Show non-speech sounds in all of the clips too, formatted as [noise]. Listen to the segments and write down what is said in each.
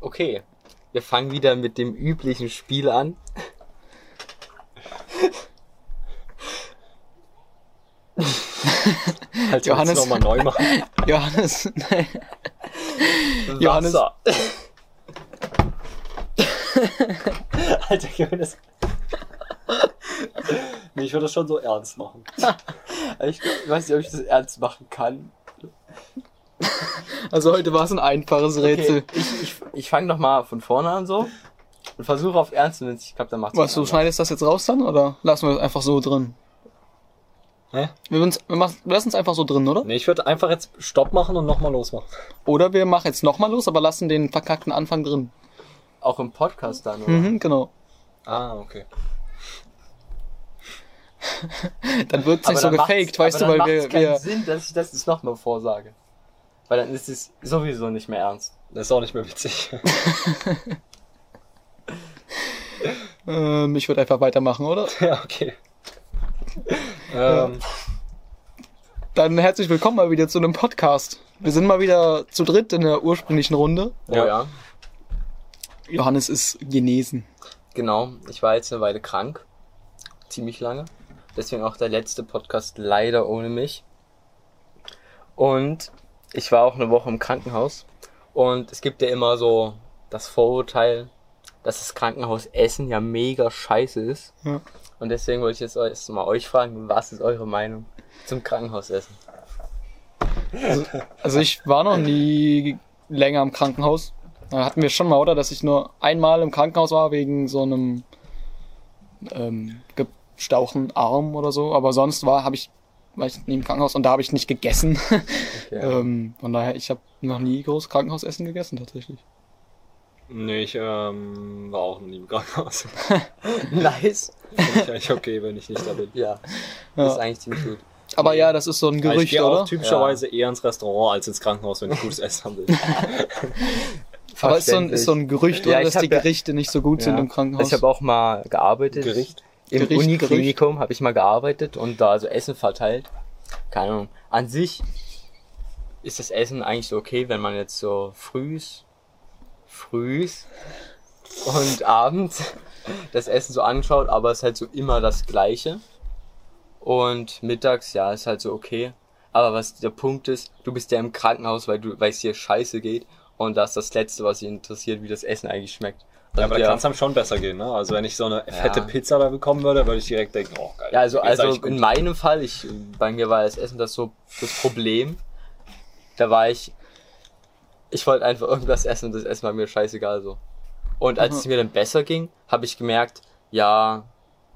Okay, wir fangen wieder mit dem üblichen Spiel an. [laughs] Halt Johannes- Johannes nochmal neu machen. [laughs] Johannes, nein. Johannes-. [laughs] Alter, Johannes. nee, ich würde das schon so ernst machen. Ich weiß nicht, ob ich das ernst machen kann. Also heute war es ein einfaches Rätsel. Okay, ich ich, ich fange nochmal von vorne an so und versuche auf Ernst und ich glaube, dann macht's Was, du schneidest das jetzt raus dann oder lassen wir das einfach so drin? Hä? Wir, wir, lassen es einfach so drin, oder? Nee, ich würde einfach jetzt Stopp machen und nochmal losmachen. Oder wir machen jetzt nochmal los, aber lassen den verkackten Anfang drin. Auch im Podcast dann, oder? Mhm, genau. Ah, okay. [laughs] Dann wird es nicht so gefaked, weißt du, weil wir, macht's keinen wir Sinn, dass ich das jetzt nochmal vorsage. Weil dann ist es sowieso nicht mehr ernst. Das ist auch nicht mehr witzig. [laughs] ähm, ich würde einfach weitermachen, oder? [laughs] ja, okay. Ähm, Dann herzlich willkommen mal wieder zu einem Podcast. Wir sind mal wieder zu dritt in der ursprünglichen Runde. Oh Ja. ja. Johannes ist genesen. Genau, ich war jetzt eine Weile krank. Ziemlich lange. Deswegen auch der letzte Podcast leider ohne mich. Und ich war auch eine Woche im Krankenhaus. Und es gibt ja immer so das Vorurteil, dass das Krankenhausessen ja mega scheiße ist. Ja. Und deswegen wollte ich jetzt erst mal euch fragen, was ist eure Meinung zum Krankenhausessen? Also ich war noch nie länger im Krankenhaus. Da hatten wir schon mal, oder? Dass ich nur einmal im Krankenhaus war wegen so einem ähm, gestauchten Arm oder so. Aber sonst war, habe ich, war ich nie im Krankenhaus und da habe ich nicht gegessen. [laughs] Okay. ähm, von daher, ich habe noch nie groß Krankenhausessen gegessen tatsächlich. nee, ich ähm, war auch noch nie im Krankenhaus. [laughs] [laughs] nice. Finde ich eigentlich okay, wenn ich nicht da bin. Ja, Ja. ist eigentlich ziemlich gut. Aber ja, das ist so ein ich Gerücht, gehe oder? auch typischerweise eher ins Restaurant als ins Krankenhaus, wenn ich gutes Essen haben will. Aber ist so ein, ist so ein Gerücht, Ja, oder, ich dass die hab ja- Gerichte nicht so gut sind Ja. im Krankenhaus. Ich habe auch mal gearbeitet. Gericht. Im Uniklinikum habe ich mal gearbeitet und da so Essen verteilt. Keine Ahnung. An sich ist das Essen eigentlich so okay, wenn man jetzt so frühs, frühs und abends das Essen so anschaut, aber es ist halt so immer das Gleiche. Und mittags, ja, ist halt so okay. Aber was der Punkt ist, du bist ja im Krankenhaus, weil du, weil es dir scheiße geht. Und das ist das Letzte, was dich interessiert, wie das Essen eigentlich schmeckt. Ja, aber da ja, kann es einem schon besser gehen, ne? Also wenn ich so eine fette Pizza da bekommen würde, würde ich direkt denken, oh geil. Ja, also, also in meinem Fall, ich, bei mir war das Essen das so das Problem. Da war ich, ich wollte einfach irgendwas essen und das Essen war mir scheißegal so. Und als Aha. es mir dann besser ging, habe ich gemerkt, ja,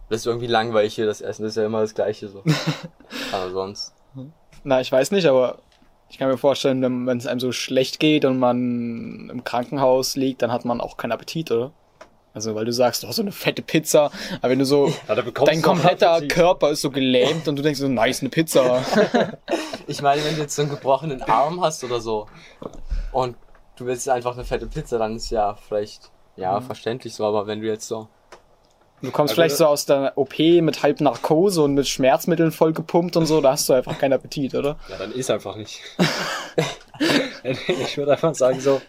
das ist irgendwie langweilig hier, das Essen, das ist ja immer das Gleiche so. [laughs] Aber sonst. Na, ich weiß nicht, aber ich kann mir vorstellen, wenn es einem so schlecht geht und man im Krankenhaus liegt, dann hat man auch keinen Appetit, oder? Also, weil du sagst, du hast so eine fette Pizza, aber wenn du so, [laughs] Ja, dein kompletter. Körper ist so gelähmt und du denkst so, nice, eine Pizza. [laughs] Ich meine, wenn du jetzt so einen gebrochenen Arm hast oder so und du willst einfach eine fette Pizza, dann ist ja vielleicht, ja, verständlich so, aber wenn du jetzt so, Du kommst Also, vielleicht so aus der OP mit halb Narkose und mit Schmerzmitteln voll gepumpt und so, da hast du einfach keinen Appetit, oder? Ja, dann ist einfach nicht. [laughs] ich würde einfach sagen, so,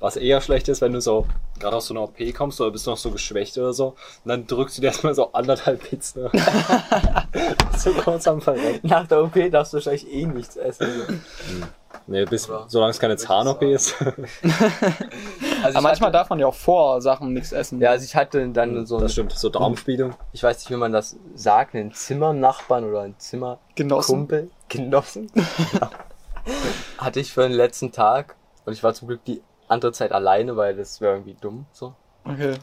was eher schlecht ist, wenn du so gerade aus so einer OP kommst oder bist noch so geschwächt oder so, und dann drückst du dir erstmal so anderthalb Pizzen. [laughs] so kurz am Verrecken. nach der OP darfst du wahrscheinlich eh nichts essen. So. Nee, bis, solange es keine Zahn-OP ist. [laughs] Also Aber manchmal hatte, darf man ja auch vor Sachen nichts essen. Ja, also ich hatte dann so, Das stimmt, so Darmspiegelung. ich weiß nicht, wie man das sagt, einen Zimmernachbarn oder einen Zimmerkumpel, Genossen. [laughs] Genossen, hatte ich für den letzten Tag und ich war zum Glück die andere Zeit alleine, weil das wäre irgendwie dumm so. Okay.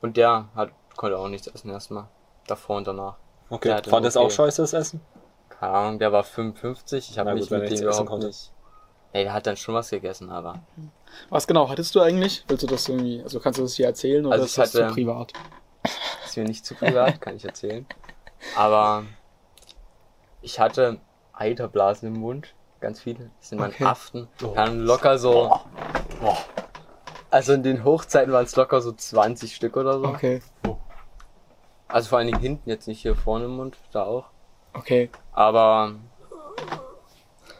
Und der hat, konnte auch nichts essen erstmal, davor und danach. Okay, fand das eine auch scheiße, das Essen? Keine Ahnung, der war 55, ich habe mich mit dem überhaupt nicht... Ey, der hat dann schon was gegessen, aber... Was genau hattest du eigentlich? Willst du das irgendwie, also kannst du das hier erzählen oder Also ist das zu privat? Ist mir nicht zu privat, kann ich erzählen. Aber ich hatte Eiterblasen im Mund, ganz viele. Das sind meine Okay. Aften. Dann locker so. Also in den Hochzeiten waren es locker so 20 Stück oder so. Okay. Also vor allen Dingen hinten, jetzt nicht hier vorne im Mund, da auch. Okay. Aber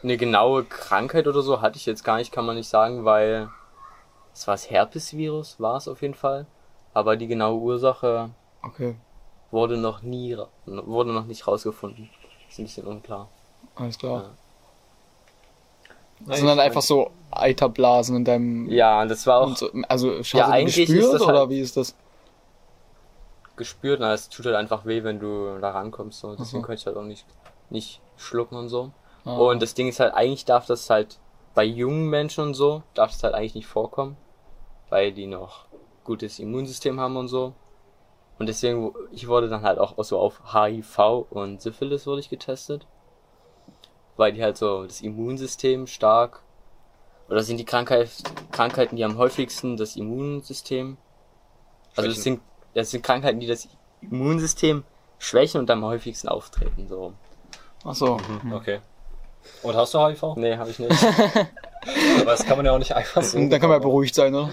eine genaue Krankheit oder so hatte ich jetzt gar nicht, kann man nicht sagen, weil es war das Herpesvirus, war es auf jeden Fall. Aber die genaue Ursache Okay, wurde noch nie, wurde noch nicht rausgefunden. Ist ein bisschen unklar. alles klar. Ja. Das sind dann einfach so Eiterblasen in deinem. Ja, das war auch so, also Ja, eigentlich ist gespürt das oder halt- wie ist das? gespürt, na, es tut halt einfach weh, wenn du da rankommst. So. Deswegen Aha. konnte ich halt auch nicht, nicht schlucken und so. Ah, Und das Ding ist halt, eigentlich darf das halt bei jungen Menschen und so, darf das halt eigentlich nicht vorkommen, weil die noch gutes Immunsystem haben und so. Und deswegen, ich wurde dann halt auch so auf HIV und Syphilis wurde ich getestet. Weil die halt so das Immunsystem stark, oder sind die Krankheit, Krankheiten, die am häufigsten das Immunsystem, also das sind, das sind Krankheiten, die das Immunsystem schwächen und am häufigsten auftreten, so. Ach so. Mhm. Okay. Und hast du HIV? Nee, habe ich nicht. [laughs] Aber das kann man ja auch nicht einfach so. Und [laughs] dann kann man ja beruhigt sein, oder?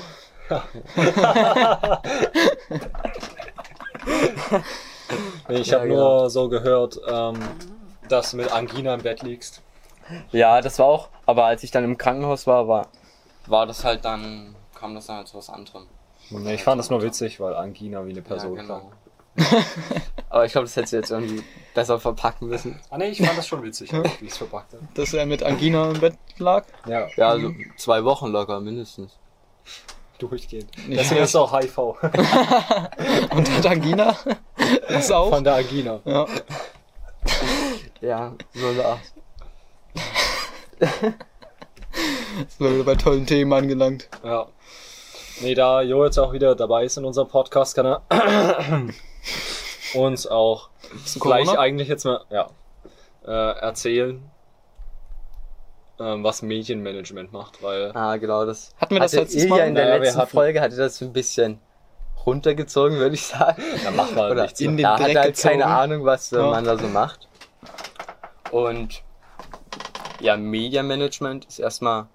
Nee, [laughs] ich Ja, habe genau. nur so gehört, ähm, dass du mit Angina im Bett liegst. Ja, das war auch, aber als ich dann im Krankenhaus war, war, war das halt dann, kam das dann halt zu was anderem. Nee, ich fand das nur witzig, weil Angina wie eine Person ja, klang. Aber ich glaube, das hättest du jetzt irgendwie besser verpacken müssen. Ah nee, ich fand das schon witzig, wie ich es verpackt habe. Dass er mit Angina im Bett lag. Ja, Ja, also zwei Wochen locker, mindestens. durchgehend. Nicht Deswegen ist auch HIV. [laughs] Und hat Angina. Das auch. Von der Angina. Ja. Ja, so eine Art. Sind wir wieder bei tollen Themen angelangt. Ja. Nee, da Jo jetzt auch wieder dabei ist in unserem Podcast, kann er uns auch gleich Corona? eigentlich jetzt mal ja, äh, erzählen, ähm, was Medienmanagement macht, weil Ah, genau, das. Hatten wir das hatte letztes Mal? in der Naja, letzten hatten- Folge hatte das ein bisschen runtergezogen, würde ich sagen. [laughs] da macht man Oder nichts. in den da hat Dreck er halt gezogen. keine Ahnung, was äh, Ja. man da so macht. Und ja, Media Management ist erstmal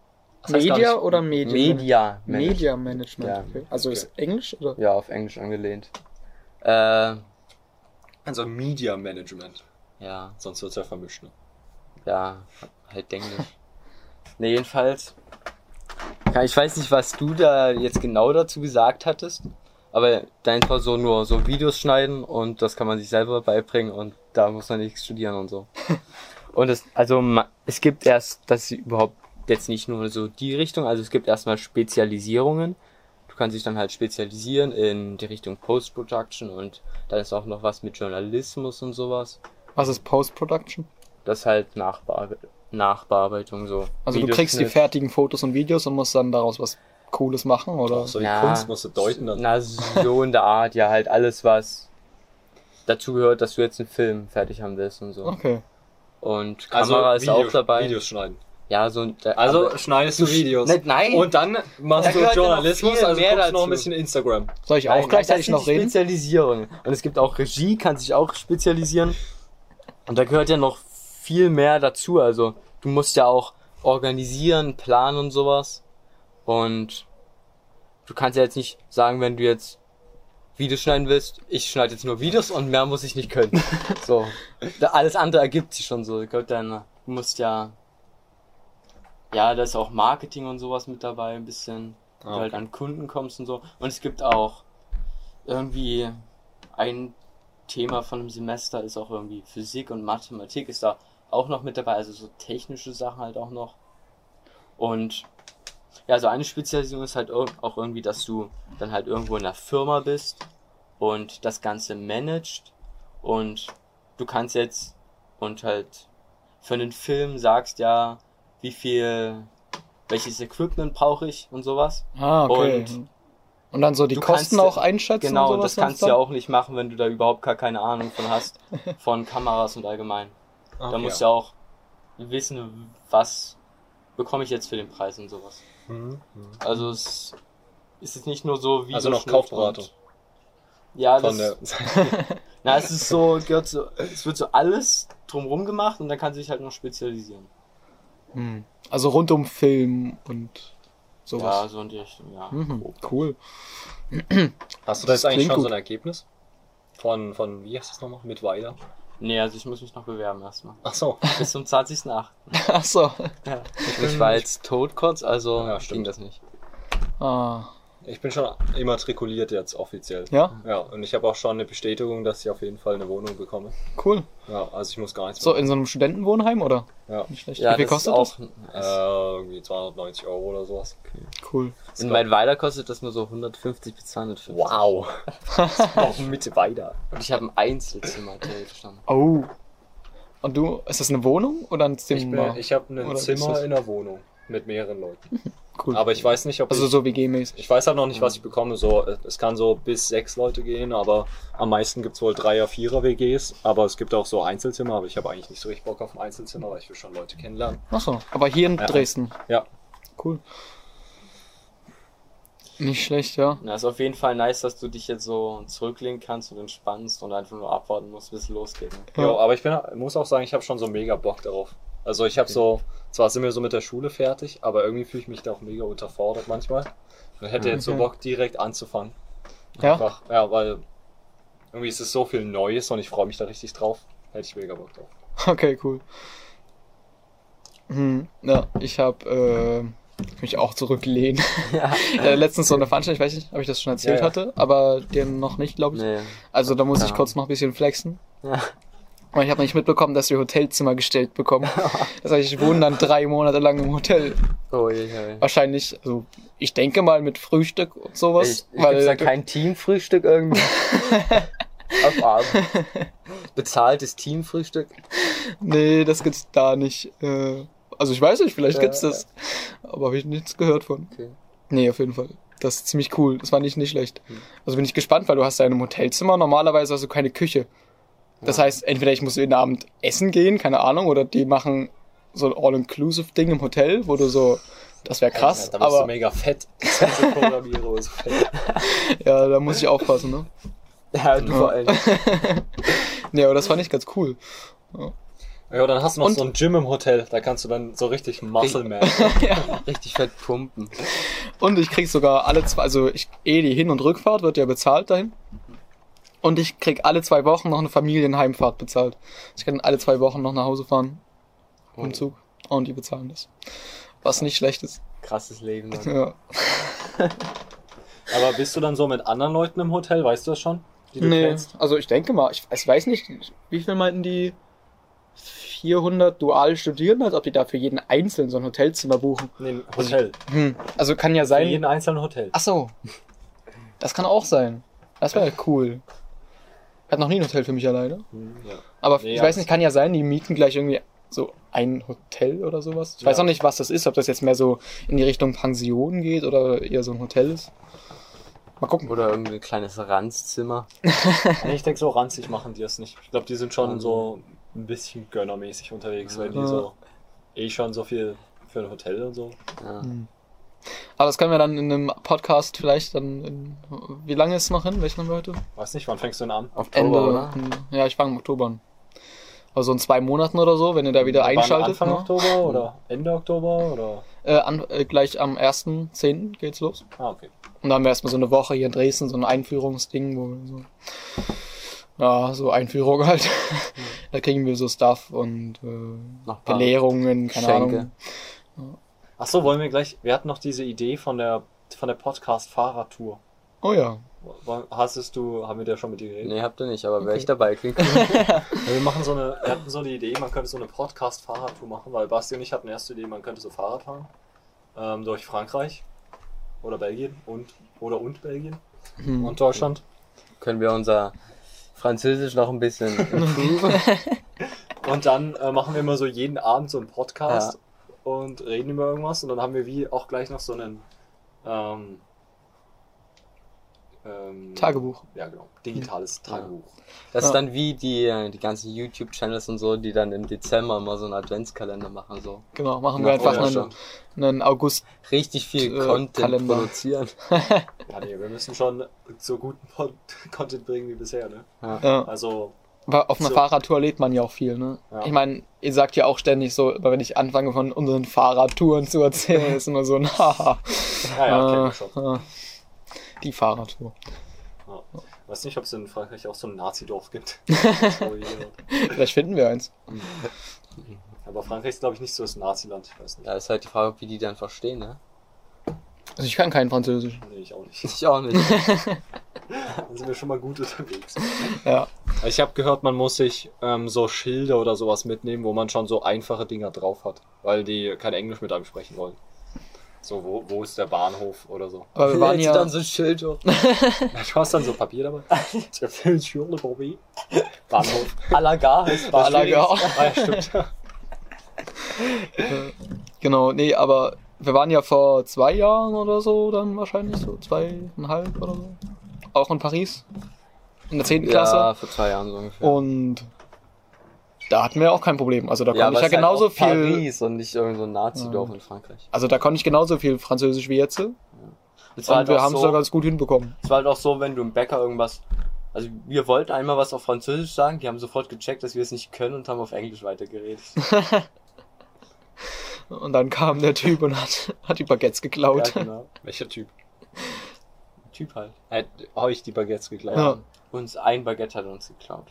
Media oder Medien? Media Management. Media Management. Ja. Okay. Also ist Englisch oder? Ja, auf Englisch angelehnt. Äh, Also Media Management. ja, Sonst wird's ja vermischt. Ne? ja, halt Englisch. [laughs] ne, jedenfalls. Ich weiß nicht, was du da jetzt genau dazu gesagt hattest, aber dein war so nur so Videos schneiden und das kann man sich selber beibringen und da muss man nichts studieren und so. [laughs] Und es, also es gibt erst, das ist überhaupt jetzt nicht nur so die Richtung, also es gibt erstmal Spezialisierungen. Du kannst dich dann halt spezialisieren in die Richtung Post-Production und dann ist auch noch was mit Journalismus und sowas. Was ist Post-Production? Das ist halt Nachbearbe Nachbearbeitung so. Also du kriegst die fertigen Fotos und Videos und musst dann daraus was Cooles machen, oder? Auch so die Ja, Kunst musst du deuten dann. Na, so in der Art, ja, halt alles, was dazu gehört, dass du jetzt einen Film fertig haben willst und so. Okay. Und Kamera ist Also Video- auch dabei. Videos schneiden. Ja, so ein- Also aber- schneidest du Videos. Ne- nein. Und dann machst Da du Journalismus, also mehr guckst noch ein bisschen Instagram. Soll ich Nein, auch gleichzeitig noch reden? Spezialisierungen. Und es gibt auch Regie, kann sich auch spezialisieren. Und da gehört ja noch viel mehr dazu. Also du musst ja auch organisieren, planen und sowas. Und du kannst ja jetzt nicht sagen, wenn du jetzt Videos schneiden willst, ich schneide jetzt nur Videos und mehr muss ich nicht können. [laughs] so. Da- Alles andere ergibt sich schon so. Gehört dann, du musst ja, ja, da ist auch Marketing und sowas mit dabei, ein bisschen, Ah, wo du halt an Kunden kommst und so. Und es gibt auch irgendwie ein Thema von einem Semester ist auch irgendwie Physik und Mathematik ist da auch noch mit dabei, also so technische Sachen halt auch noch. Und ja, so eine Spezialisierung ist halt auch irgendwie, dass du dann halt irgendwo in einer Firma bist und das Ganze managst und du kannst jetzt und halt für einen Film sagst ja, wie viel, welches Equipment brauche ich und sowas. Ah, okay. Und Und, dann so die Kosten kannst- auch einschätzen Genau, und das kannst du ja auch nicht machen, wenn du da überhaupt gar keine Ahnung von hast, [laughs] von Kameras und allgemein. Da musst du ja auch wissen, was bekomme ich jetzt für den Preis und sowas. Mhm. Also es ist jetzt nicht nur so wie Also noch Kaufberatung. Ja, das, [laughs] [laughs] na, es ist so, gehört so, es wird so alles drumrum gemacht und dann kann sich halt noch spezialisieren. Hm. Also rund um Film und Ja, sowas. so in die Richtung, ja. Mhm, cool. hast du da jetzt Das eigentlich schon so gut. ein Ergebnis? Von, von, wie heißt das nochmal? Mit Weiler? Nee, also ich muss mich noch bewerben erstmal. Ach so. Bis zum 20.8. [laughs] Ach so. Ja. Ich war jetzt tot kurz, also Ja, ging stimmt. das nicht. Ah, Ich bin schon immatrikuliert jetzt offiziell. ja, Ja, und ich habe auch schon eine Bestätigung, dass ich auf jeden Fall eine Wohnung bekomme. cool. Ja, also ich muss gar nichts So, mehr. in so einem Studentenwohnheim oder? Ja, Nicht schlecht. Ja, Wie viel das kostet ist das? auch. äh, irgendwie 290 Euro oder sowas. Cool. In Weidweiler kostet das nur so 150 bis 250. Wow. [laughs] Noch mit weiter. Und ich habe ein Einzelzimmer verstanden. Oh. Und du, ist das eine Wohnung oder ein Ich, Zimmer? bin- ich habe ein Oder ist Zimmer das- in der Wohnung mit mehreren Leuten. [laughs] cool. Aber ich weiß nicht, ob also ich, so WG-mäßig. ich weiß halt noch nicht, was ich bekomme. So, es kann so bis sechs Leute gehen, aber am meisten gibt's wohl Dreier, Vierer WGs. Aber es gibt auch so Einzelzimmer, aber ich habe eigentlich nicht so richtig Bock auf ein Einzelzimmer, weil ich will schon Leute kennenlernen. Achso, aber hier in Ja. Dresden. Ja. Cool. Nicht schlecht, ja. Na, ist auf jeden Fall nice, dass du dich jetzt so zurücklehnen kannst und entspannst und einfach nur abwarten musst, bis es losgeht. Ne? Ja. Ja, aber ich bin, muss auch sagen, ich habe schon so mega Bock darauf. Also ich habe so, zwar sind wir so mit der Schule fertig, aber irgendwie fühle ich mich da auch mega unterfordert manchmal. Und hätte jetzt so Okay. Bock, direkt anzufangen. Ja? Einfach, ja, weil irgendwie ist es so viel Neues und ich freue mich da richtig drauf. Hätte ich mega Bock drauf. Okay, cool. Hm, ja, ich habe äh, mich auch zurücklehnen. [laughs] Ja. äh, letztens so eine Veranstaltung, ich weiß nicht, ob ich das schon erzählt Ja, ja. hatte, aber dir noch nicht, glaube ich. Nee. Also da muss ich Ja. kurz noch ein bisschen flexen. Aber ich habe nicht mitbekommen, dass wir Hotelzimmer gestellt bekommen. [laughs] Das heißt, ich wohne dann drei Monate lang im Hotel. Oh, je, je. Wahrscheinlich, also ich denke mal mit Frühstück und sowas. Ich, ich weil da kein Teamfrühstück irgendwie? [laughs] Auf Abend. Bezahltes Teamfrühstück? Nee, das gibt's da nicht. Äh, also ich weiß nicht, vielleicht Ja, gibt's das. Aber habe ich nichts gehört von. Okay. Nee, auf jeden Fall. Das ist ziemlich cool. Das war nicht, nicht schlecht. Hm. Also bin ich gespannt, weil du hast ja in einem Hotelzimmer normalerweise also keine Küche. Das heißt, entweder ich muss jeden Abend essen gehen, keine Ahnung, oder die machen so ein All-Inclusive-Ding im Hotel, wo du so, das wäre krass, da bist du aber mega fett. Fett. [laughs] ja, da muss ich aufpassen, ne? Ja, du vor allem. [laughs] Nee, aber das fand ich ganz cool. Ja, dann hast du noch Und- so ein Gym im Hotel. Da kannst du dann so richtig Muscle Man. [laughs] Richtig fett pumpen. Und ich krieg sogar alle zwei, also ich, eh die Hin- und Rückfahrt wird ja bezahlt dahin. Und ich krieg alle zwei Wochen noch eine Familienheimfahrt bezahlt. Ich kann alle zwei Wochen noch nach Hause fahren. Oh. Im Zug. Und die bezahlen das. Was nicht schlecht ist. Krasses Leben. Mann. Ja. [laughs] Aber bist du dann so mit anderen Leuten im Hotel? Weißt du das schon? Die du Nee, kennst? also ich denke mal, ich, ich weiß nicht, wie viel meinten die 400 dual studieren, als ob die da für jeden einzeln so ein Hotelzimmer buchen. Nee, ein Hotel. Hm. Also kann ja Für sein. jeden einzelnen Hotel. Ach so. Das kann auch sein. Das wäre [laughs] cool. Hat noch nie ein Hotel für mich alleine. Hm, Ja. Aber Nee, ich ja, weiß nicht, kann ja sein, die mieten gleich irgendwie so ein Hotel oder sowas. Ich weiß Ja. auch nicht, was das ist, ob das jetzt mehr so in die Richtung Pension geht oder eher so ein Hotel ist. Mal gucken. Oder irgendwie ein kleines Ranzzimmer. [laughs] Nee, ich denke, so ranzig machen die das nicht. Ich glaube, die sind schon Also. so ein bisschen gönnermäßig unterwegs, weil die so eh schon so viel für ein Hotel und so. Ja. Aber das können wir dann in einem Podcast vielleicht dann. In, wie lange ist es noch hin? Welchen haben wir heute? Weiß nicht, wann fängst du denn an? Oktober, Ende. oder? Ja, ich fange im Oktober an. Also in zwei Monaten oder so, wenn ihr da wieder Wann, einschaltet. Anfang ne? Oktober oder Ende Oktober oder? Äh, an, äh, gleich am 1.10. geht's los. Ah, okay. Und dann haben wir erstmal so eine Woche hier in Dresden, so ein Einführungsding, wo wir so. Ja, so Einführung halt. [laughs] da kriegen wir so Stuff und äh, Belehrungen, keine Geschenke. Ahnung. Ach so, wollen wir gleich. Wir hatten noch diese Idee von der von der Podcast Fahrradtour. Oh ja. Hast du, haben wir da schon mit dir geredet? Nee, habt ihr nicht, aber wäre Okay. ich dabei. Klingt cool. [laughs] [laughs] Ja, wir machen so eine, wir hatten so eine Idee, man könnte so eine Podcast-Fahrradtour machen, weil Basti und ich hatten erst die Idee, man könnte so Fahrrad fahren. Ähm, durch Frankreich oder Belgien und oder und Belgien Hm. und Deutschland. Können wir unser Französisch noch ein bisschen [laughs] improven? Und dann äh, machen wir immer so jeden Abend so einen Podcast und reden über irgendwas und dann haben wir wie auch gleich noch so einen ähm, ähm, Tagebuch. Ja, genau. Digitales Tagebuch. Das ist Ja. dann wie die, die ganzen YouTube-Channels und so, die dann im Dezember immer so einen Adventskalender machen. So. Genau, machen Ja, wir einfach ja, einen, einen August. Richtig viel Äh, Content Kalender. produzieren. [laughs] Ja, nee, wir müssen schon so guten Pod [laughs] Content bringen wie bisher, ne? Ja. Also, Aber auf einer So. Fahrradtour lädt man ja auch viel, ne? Ja. Ich meine, ihr sagt ja auch ständig so, wenn ich anfange von unseren Fahrradtouren zu erzählen, [laughs] ist immer so [laughs] ein Haha. ja, ja, kennen wir Äh, schon. äh, Die Fahrradtour. Ja. Weiß nicht, ob es in Frankreich auch so ein Nazi-Dorf gibt. Ich. [laughs] Vielleicht finden wir eins. Aber Frankreich ist, glaube ich, nicht so das Nazi-Land. Ich. Ja, ist halt die Frage, wie die dann verstehen, ne? Also ich kann kein Französisch. Nee, ich auch nicht. Ich auch nicht. [laughs] Dann sind wir schon mal gut unterwegs. Ja. Ich habe gehört, man muss sich ähm, so Schilder oder sowas mitnehmen, wo man schon so einfache Dinger drauf hat, weil die kein Englisch mit einem sprechen wollen. So, wo, wo ist der Bahnhof oder so. Aber wir waren Jetzt ja. dann so ein Schild. [laughs] Du hast dann so Papier dabei. [laughs] Bahnhof. Alagar heißt la gare. Ah, ja, stimmt. Genau, nee, aber wir waren ja vor zwei Jahren oder so dann wahrscheinlich, so zweieinhalb oder so. Auch in Paris. In der 10. Ja, Klasse. vor zwei Jahren so ungefähr. Und da hatten wir auch kein Problem. Also da konnte ich ja halt genauso auch viel. Paris und nicht irgendein so ein Nazi-Dorf Ja. in Frankreich. Also da konnte ich genauso viel Französisch wie jetzt. Und Es war, halt wir haben es so, da ganz gut hinbekommen. es war halt auch so, wenn du im Bäcker irgendwas. Also wir wollten einmal was auf Französisch sagen, die haben sofort gecheckt, dass wir es nicht können und haben auf Englisch weitergeredet. [laughs] Und dann kam der Typ und hat, hat die Baguettes ja, geklaut. genau. Welcher Typ? Typ halt. Hat euch die Baguettes geklaut? Ja. Uns ein Baguette hat uns geklaut.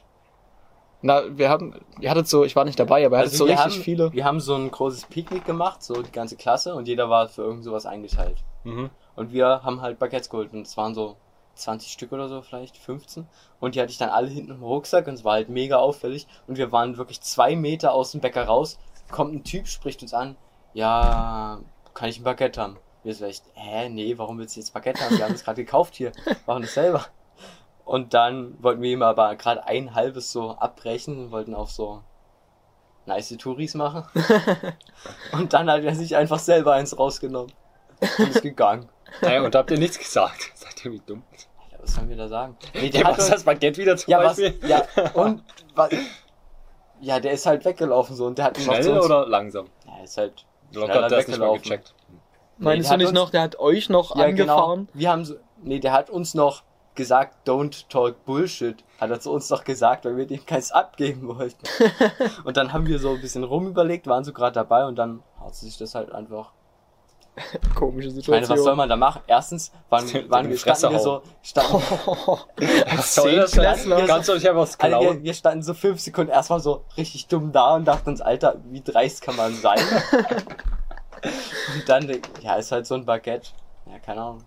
Na, wir haben, ihr hattet so, ich war nicht dabei, aber ihr hattet so wir richtig haben, viele. Wir haben so ein großes Picknick gemacht, so die ganze Klasse, und jeder war für irgend sowas eingeteilt. Mhm. Und wir haben halt Baguettes geholt und es waren so 20 Stück oder so, vielleicht 15. Und die hatte ich dann alle hinten im Rucksack und es war halt mega auffällig. Und wir waren wirklich zwei Meter aus dem Bäcker raus. Kommt ein Typ, spricht uns an. Ja, kann ich ein Baguette haben? Wir so echt, hä, nee, warum willst du jetzt Baguette haben? Wir haben es gerade gekauft hier, [laughs] machen das selber. Und dann wollten wir ihm aber gerade ein halbes so abbrechen und wollten auch so nice Touris machen. [laughs] und dann hat er sich einfach selber eins rausgenommen. Und ist gegangen. Naja, und habt ihr nichts gesagt? [laughs] Seid ihr wie dumm? Ja, was sollen wir da sagen? Nee, Der der hat was das Baguette wieder zum ja, was, Beispiel? ja, und, was, ja, der ist halt weggelaufen so und der hat noch Schnell zu uns, oder langsam? Ja, ist halt Oder schneller hat das nicht mal gecheckt? Meinst der du hat nicht uns- noch, der hat euch noch Ja, angefahren? genau. Wir haben so, nee, der hat uns noch gesagt, don't talk bullshit, hat er zu uns noch gesagt, weil wir dem keins abgeben wollten. [laughs] und dann haben wir so ein bisschen rumüberlegt, waren so gerade dabei und dann hat sich das halt einfach. [laughs] Komische Ich meine, Situation. was soll man da machen? Erstens wir, [laughs] Fresse standen wir so, standen, [laughs] Was soll das denn? Zehntklässler. Kannst du nicht einfach was Also wir, standen so fünf Sekunden erstmal so richtig dumm da und dachten uns, Alter, wie dreist kann man sein? und dann, ja, ist halt so ein Baguette. Ja, keine Ahnung.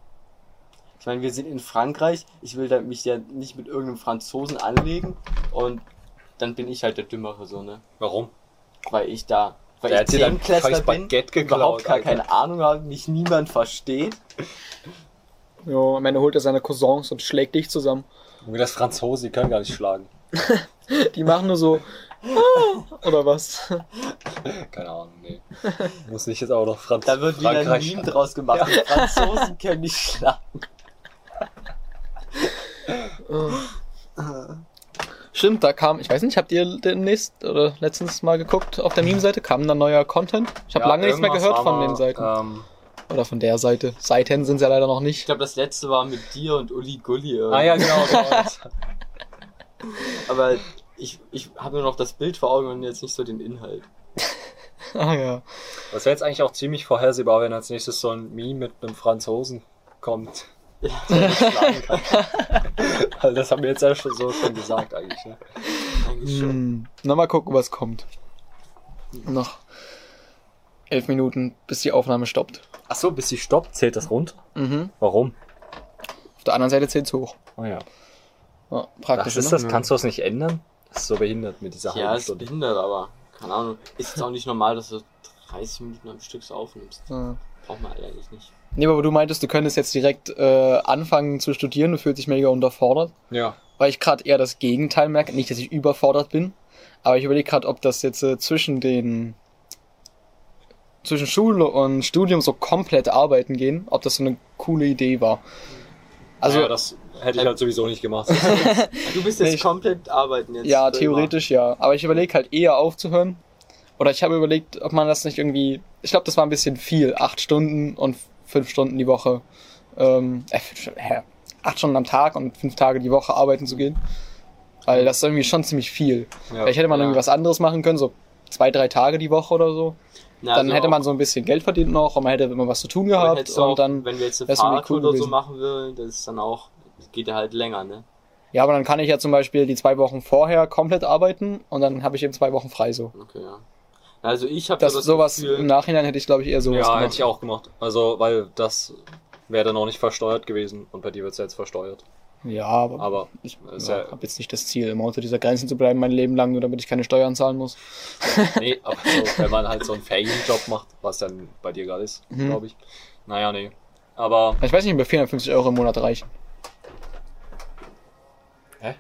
Ich meine, wir sind in Frankreich. Ich will da mich ja nicht mit irgendeinem Franzosen anlegen. Und dann bin ich halt der Dümmere, so, ne? Warum? Weil ich da, weil Der ich hat dir dann Zehnklässler bin, Baguette geklaut, überhaupt gar Alter. keine Ahnung habe, mich niemand versteht. Ja, am Ende holt er seine Cousins und schlägt dich zusammen. Wie das Franzosen, die können gar nicht schlagen. [laughs] Die machen nur so. "Ah", Oder was? Keine Ahnung, nee. Muss nicht jetzt auch noch Franz Da wird wieder ein. Meme draus gemacht. Die Franzosen können nicht schlagen. Stimmt, da kam, ich weiß nicht, habt ihr demnächst oder letztens mal geguckt auf der Meme-Seite? Kam da neuer Content? Ich habe Ja, lange nichts mehr gehört von den Seiten. Ähm, Oder von der Seite. Seiten sind ja leider noch Ich nicht. glaube, das letzte war mit dir und Uli Gulli. irgendwie. ah ja, genau. genau. [laughs] Aber ich, ich habe nur noch das Bild vor Augen und jetzt nicht so den Inhalt. [laughs] Ah ja. Das wäre jetzt eigentlich auch ziemlich vorhersehbar, wenn als nächstes so ein Meme mit einem Franzosen kommt. Der nicht [laughs] schlagen kann. Das haben wir jetzt ja schon so schon gesagt eigentlich. Ne? Eigentlich. Hm. Na, mal gucken, was kommt. Noch elf Minuten, bis die Aufnahme stoppt. Ach so, bis sie stoppt, zählt das runter? Mhm. Warum? Auf der anderen Seite zählt's hoch. Oh ja. Ja, praktisch, Was ist ne? das? Kannst du das nicht ändern? Das ist so behindert mit dieser Ja, halben ist Stunde. behindert, aber keine Ahnung. Ist jetzt auch nicht normal, dass du 30 Minuten am Stück so aufnimmst. Ja. Braucht man eigentlich nicht. Nee, aber du meintest, du könntest jetzt direkt äh, anfangen zu studieren, du fühlst dich mega unterfordert. Ja. Weil ich gerade eher das Gegenteil merke. Nicht, dass ich überfordert bin, aber ich überlege gerade, ob das jetzt äh, zwischen den zwischen Schule und Studium so komplett arbeiten gehen, ob das so eine coole Idee war. Also ja, das hätte ich halt sowieso nicht gemacht. [laughs] Du bist jetzt Nee, ich- komplett arbeiten jetzt. Ja, theoretisch ja. Aber ich überlege halt eher aufzuhören. Oder ich habe überlegt, ob man das nicht irgendwie. Ich glaube, das war ein bisschen viel. Acht Stunden und fünf Stunden die Woche. Ähm, äh, acht Stunden am Tag und fünf Tage die Woche arbeiten zu gehen. Weil das ist irgendwie schon ziemlich viel. Ja. Vielleicht hätte man Ja. irgendwie was anderes machen können, so zwei, drei Tage die Woche oder so. Ja, dann also hätte man so ein bisschen Geld verdient noch und man hätte immer was zu tun gehabt. du auch, Und dann, wenn wir jetzt eine Fahrradtour cool oder so gewesen. machen würden, das ist dann auch, geht ja halt länger, ne? ja, aber dann kann ich ja zum Beispiel die zwei Wochen vorher komplett arbeiten und dann habe ich eben zwei Wochen frei so. Okay, ja. Also ich habe Das, sowas im Nachhinein hätte ich, glaube ich, eher sowas ja, gemacht. hätte ich auch gemacht. Also, weil das wäre dann auch nicht versteuert gewesen und bei dir wird's ja jetzt versteuert. Ja, aber, Aber ich ja, ja- habe jetzt nicht das Ziel, immer unter dieser Grenze zu bleiben, mein Leben lang, nur damit ich keine Steuern zahlen muss. [laughs] Nee, aber so, [laughs] wenn man halt so einen Ferienjob macht, was dann bei dir gerade ist, Mhm. glaube ich. Naja, nee. Aber, Ich weiß nicht, ob mir 450 Euro im Monat reichen. hä?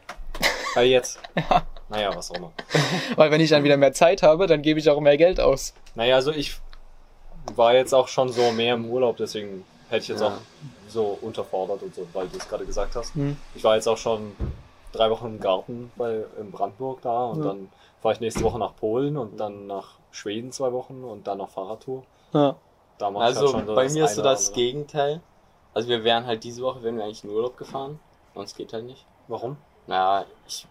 Weil jetzt? [laughs] Naja, was auch immer. [laughs] Weil wenn ich dann wieder mehr Zeit habe, dann gebe ich auch mehr Geld aus. Naja, also ich war jetzt auch schon so mehr im Urlaub, deswegen hätte ich jetzt Ja. auch so unterfordert und so, weil du es gerade gesagt hast. Hm. Ich war jetzt auch schon drei Wochen im Garten bei, in Brandenburg da und Ja. dann fahre ich nächste Woche nach Polen und dann nach Schweden zwei Wochen und dann noch Fahrradtour. Ja. Da Also halt schon so bei mir ist so das andere. Gegenteil. Also wir wären halt diese Woche, wären wir eigentlich in Urlaub gefahren. Sonst geht halt nicht. Warum? Naja, ich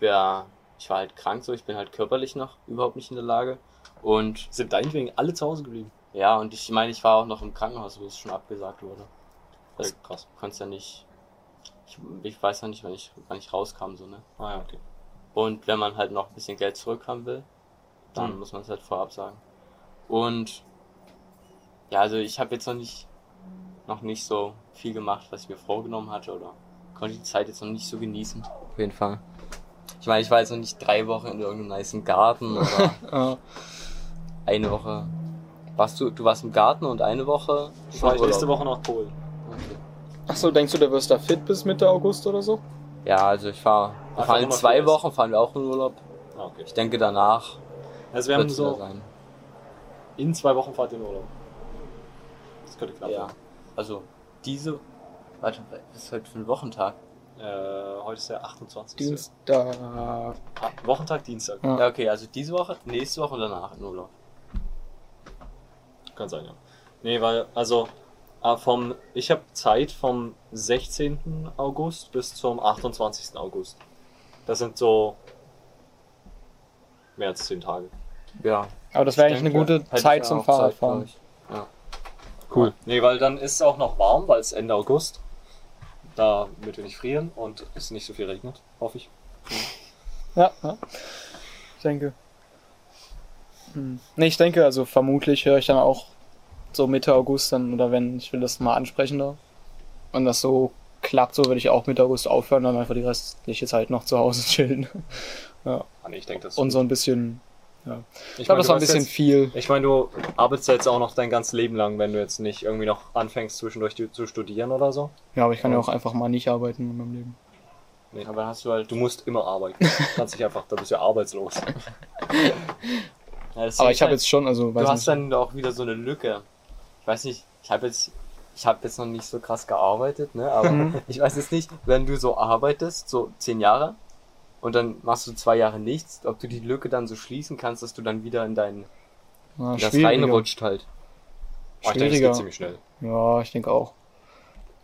wär, ich war halt krank so, ich bin halt körperlich noch überhaupt nicht in der Lage. Und Sind deinetwegen alle zu Hause geblieben? ja, und ich meine, ich war auch noch im Krankenhaus, wo es schon abgesagt wurde. Das Ja, krass. konntest ja nicht. Ich, ich weiß ja nicht, wann ich, wann ich rauskam, so, ne? Ah ja, okay. Und wenn man halt noch ein bisschen Geld zurückhaben will, dann Hm. muss man es halt vorab sagen. Und ja, also ich habe jetzt noch nicht noch nicht so viel gemacht, was ich mir vorgenommen hatte oder konnte die Zeit jetzt noch nicht so genießen. Auf jeden Fall. Ich meine, ich war jetzt noch nicht drei Wochen in irgendeinem nice Garten oder [laughs] Ja. eine Woche. Warst du, du warst im Garten und eine Woche? Ich fahre Urlaub? nächste Woche nach Polen. Okay. Achso, denkst du, du wirst da fit bis Mitte August oder so? Ja, also ich fahr, wir Einfach fahren in zwei Wochen, fahren wir auch in Urlaub. Ah, okay. Ich denke danach Also wir haben so, sein. in zwei Wochen fahrt ihr in Urlaub. Das könnte knapp Ja. werden. Also diese. Warte, was ist heute für ein Wochentag? Äh, heute ist der 28. Dienstag. Ah, Wochentag, Dienstag. Ja. Ja, okay, also diese Woche, nächste Woche und danach in Urlaub. Kann sein, ja. Nee, weil, also, äh, vom, ich habe Zeit vom 16. August bis zum 28. August. Das sind so mehr als 10 Tage. Ja. Aber das wäre eigentlich eine gute Zeit zum Fahrradfahren. Ja. Cool. Nee, weil dann ist es auch noch warm, weil es Ende August. Damit wir nicht frieren und es nicht so viel regnet, hoffe ich. Ja, ja. Ich denke. Hm. Nee, ich denke, also vermutlich höre ich dann auch so Mitte August dann, oder wenn ich will das mal ansprechen da. Wenn das so klappt, so würde ich auch Mitte August aufhören, dann einfach die restliche Zeit noch zu Hause [laughs] chillen. Ah, nee, ich denke, das ist Und so ein bisschen, Ich, ich glaube, das war ein bisschen Jetzt, viel. ich meine, du arbeitest jetzt auch noch dein ganzes Leben lang, wenn du jetzt nicht irgendwie noch anfängst, zwischendurch zu- studieren oder so. Ja, aber ich kann ja auch einfach mal nicht arbeiten in meinem Leben. Nee. Aber dann hast du halt. Du musst immer arbeiten. Du [laughs] kannst nicht einfach, da bist du ja arbeitslos. [laughs] Ja, Aber ich habe halt- jetzt schon, also Du weiß hast nicht. dann auch wieder so eine Lücke. Ich weiß nicht, ich habe jetzt. Ich habe jetzt noch nicht so krass gearbeitet, ne? Aber Mhm. [laughs] ich weiß jetzt nicht, wenn du so arbeitest, so zehn Jahre, und dann machst du zwei Jahre nichts, ob du die Lücke dann so schließen kannst, dass du dann wieder in dein Ja, in das reinrutscht halt. Oh, ich denke, Schwieriger. geht ziemlich schnell. Ja, ich denke auch.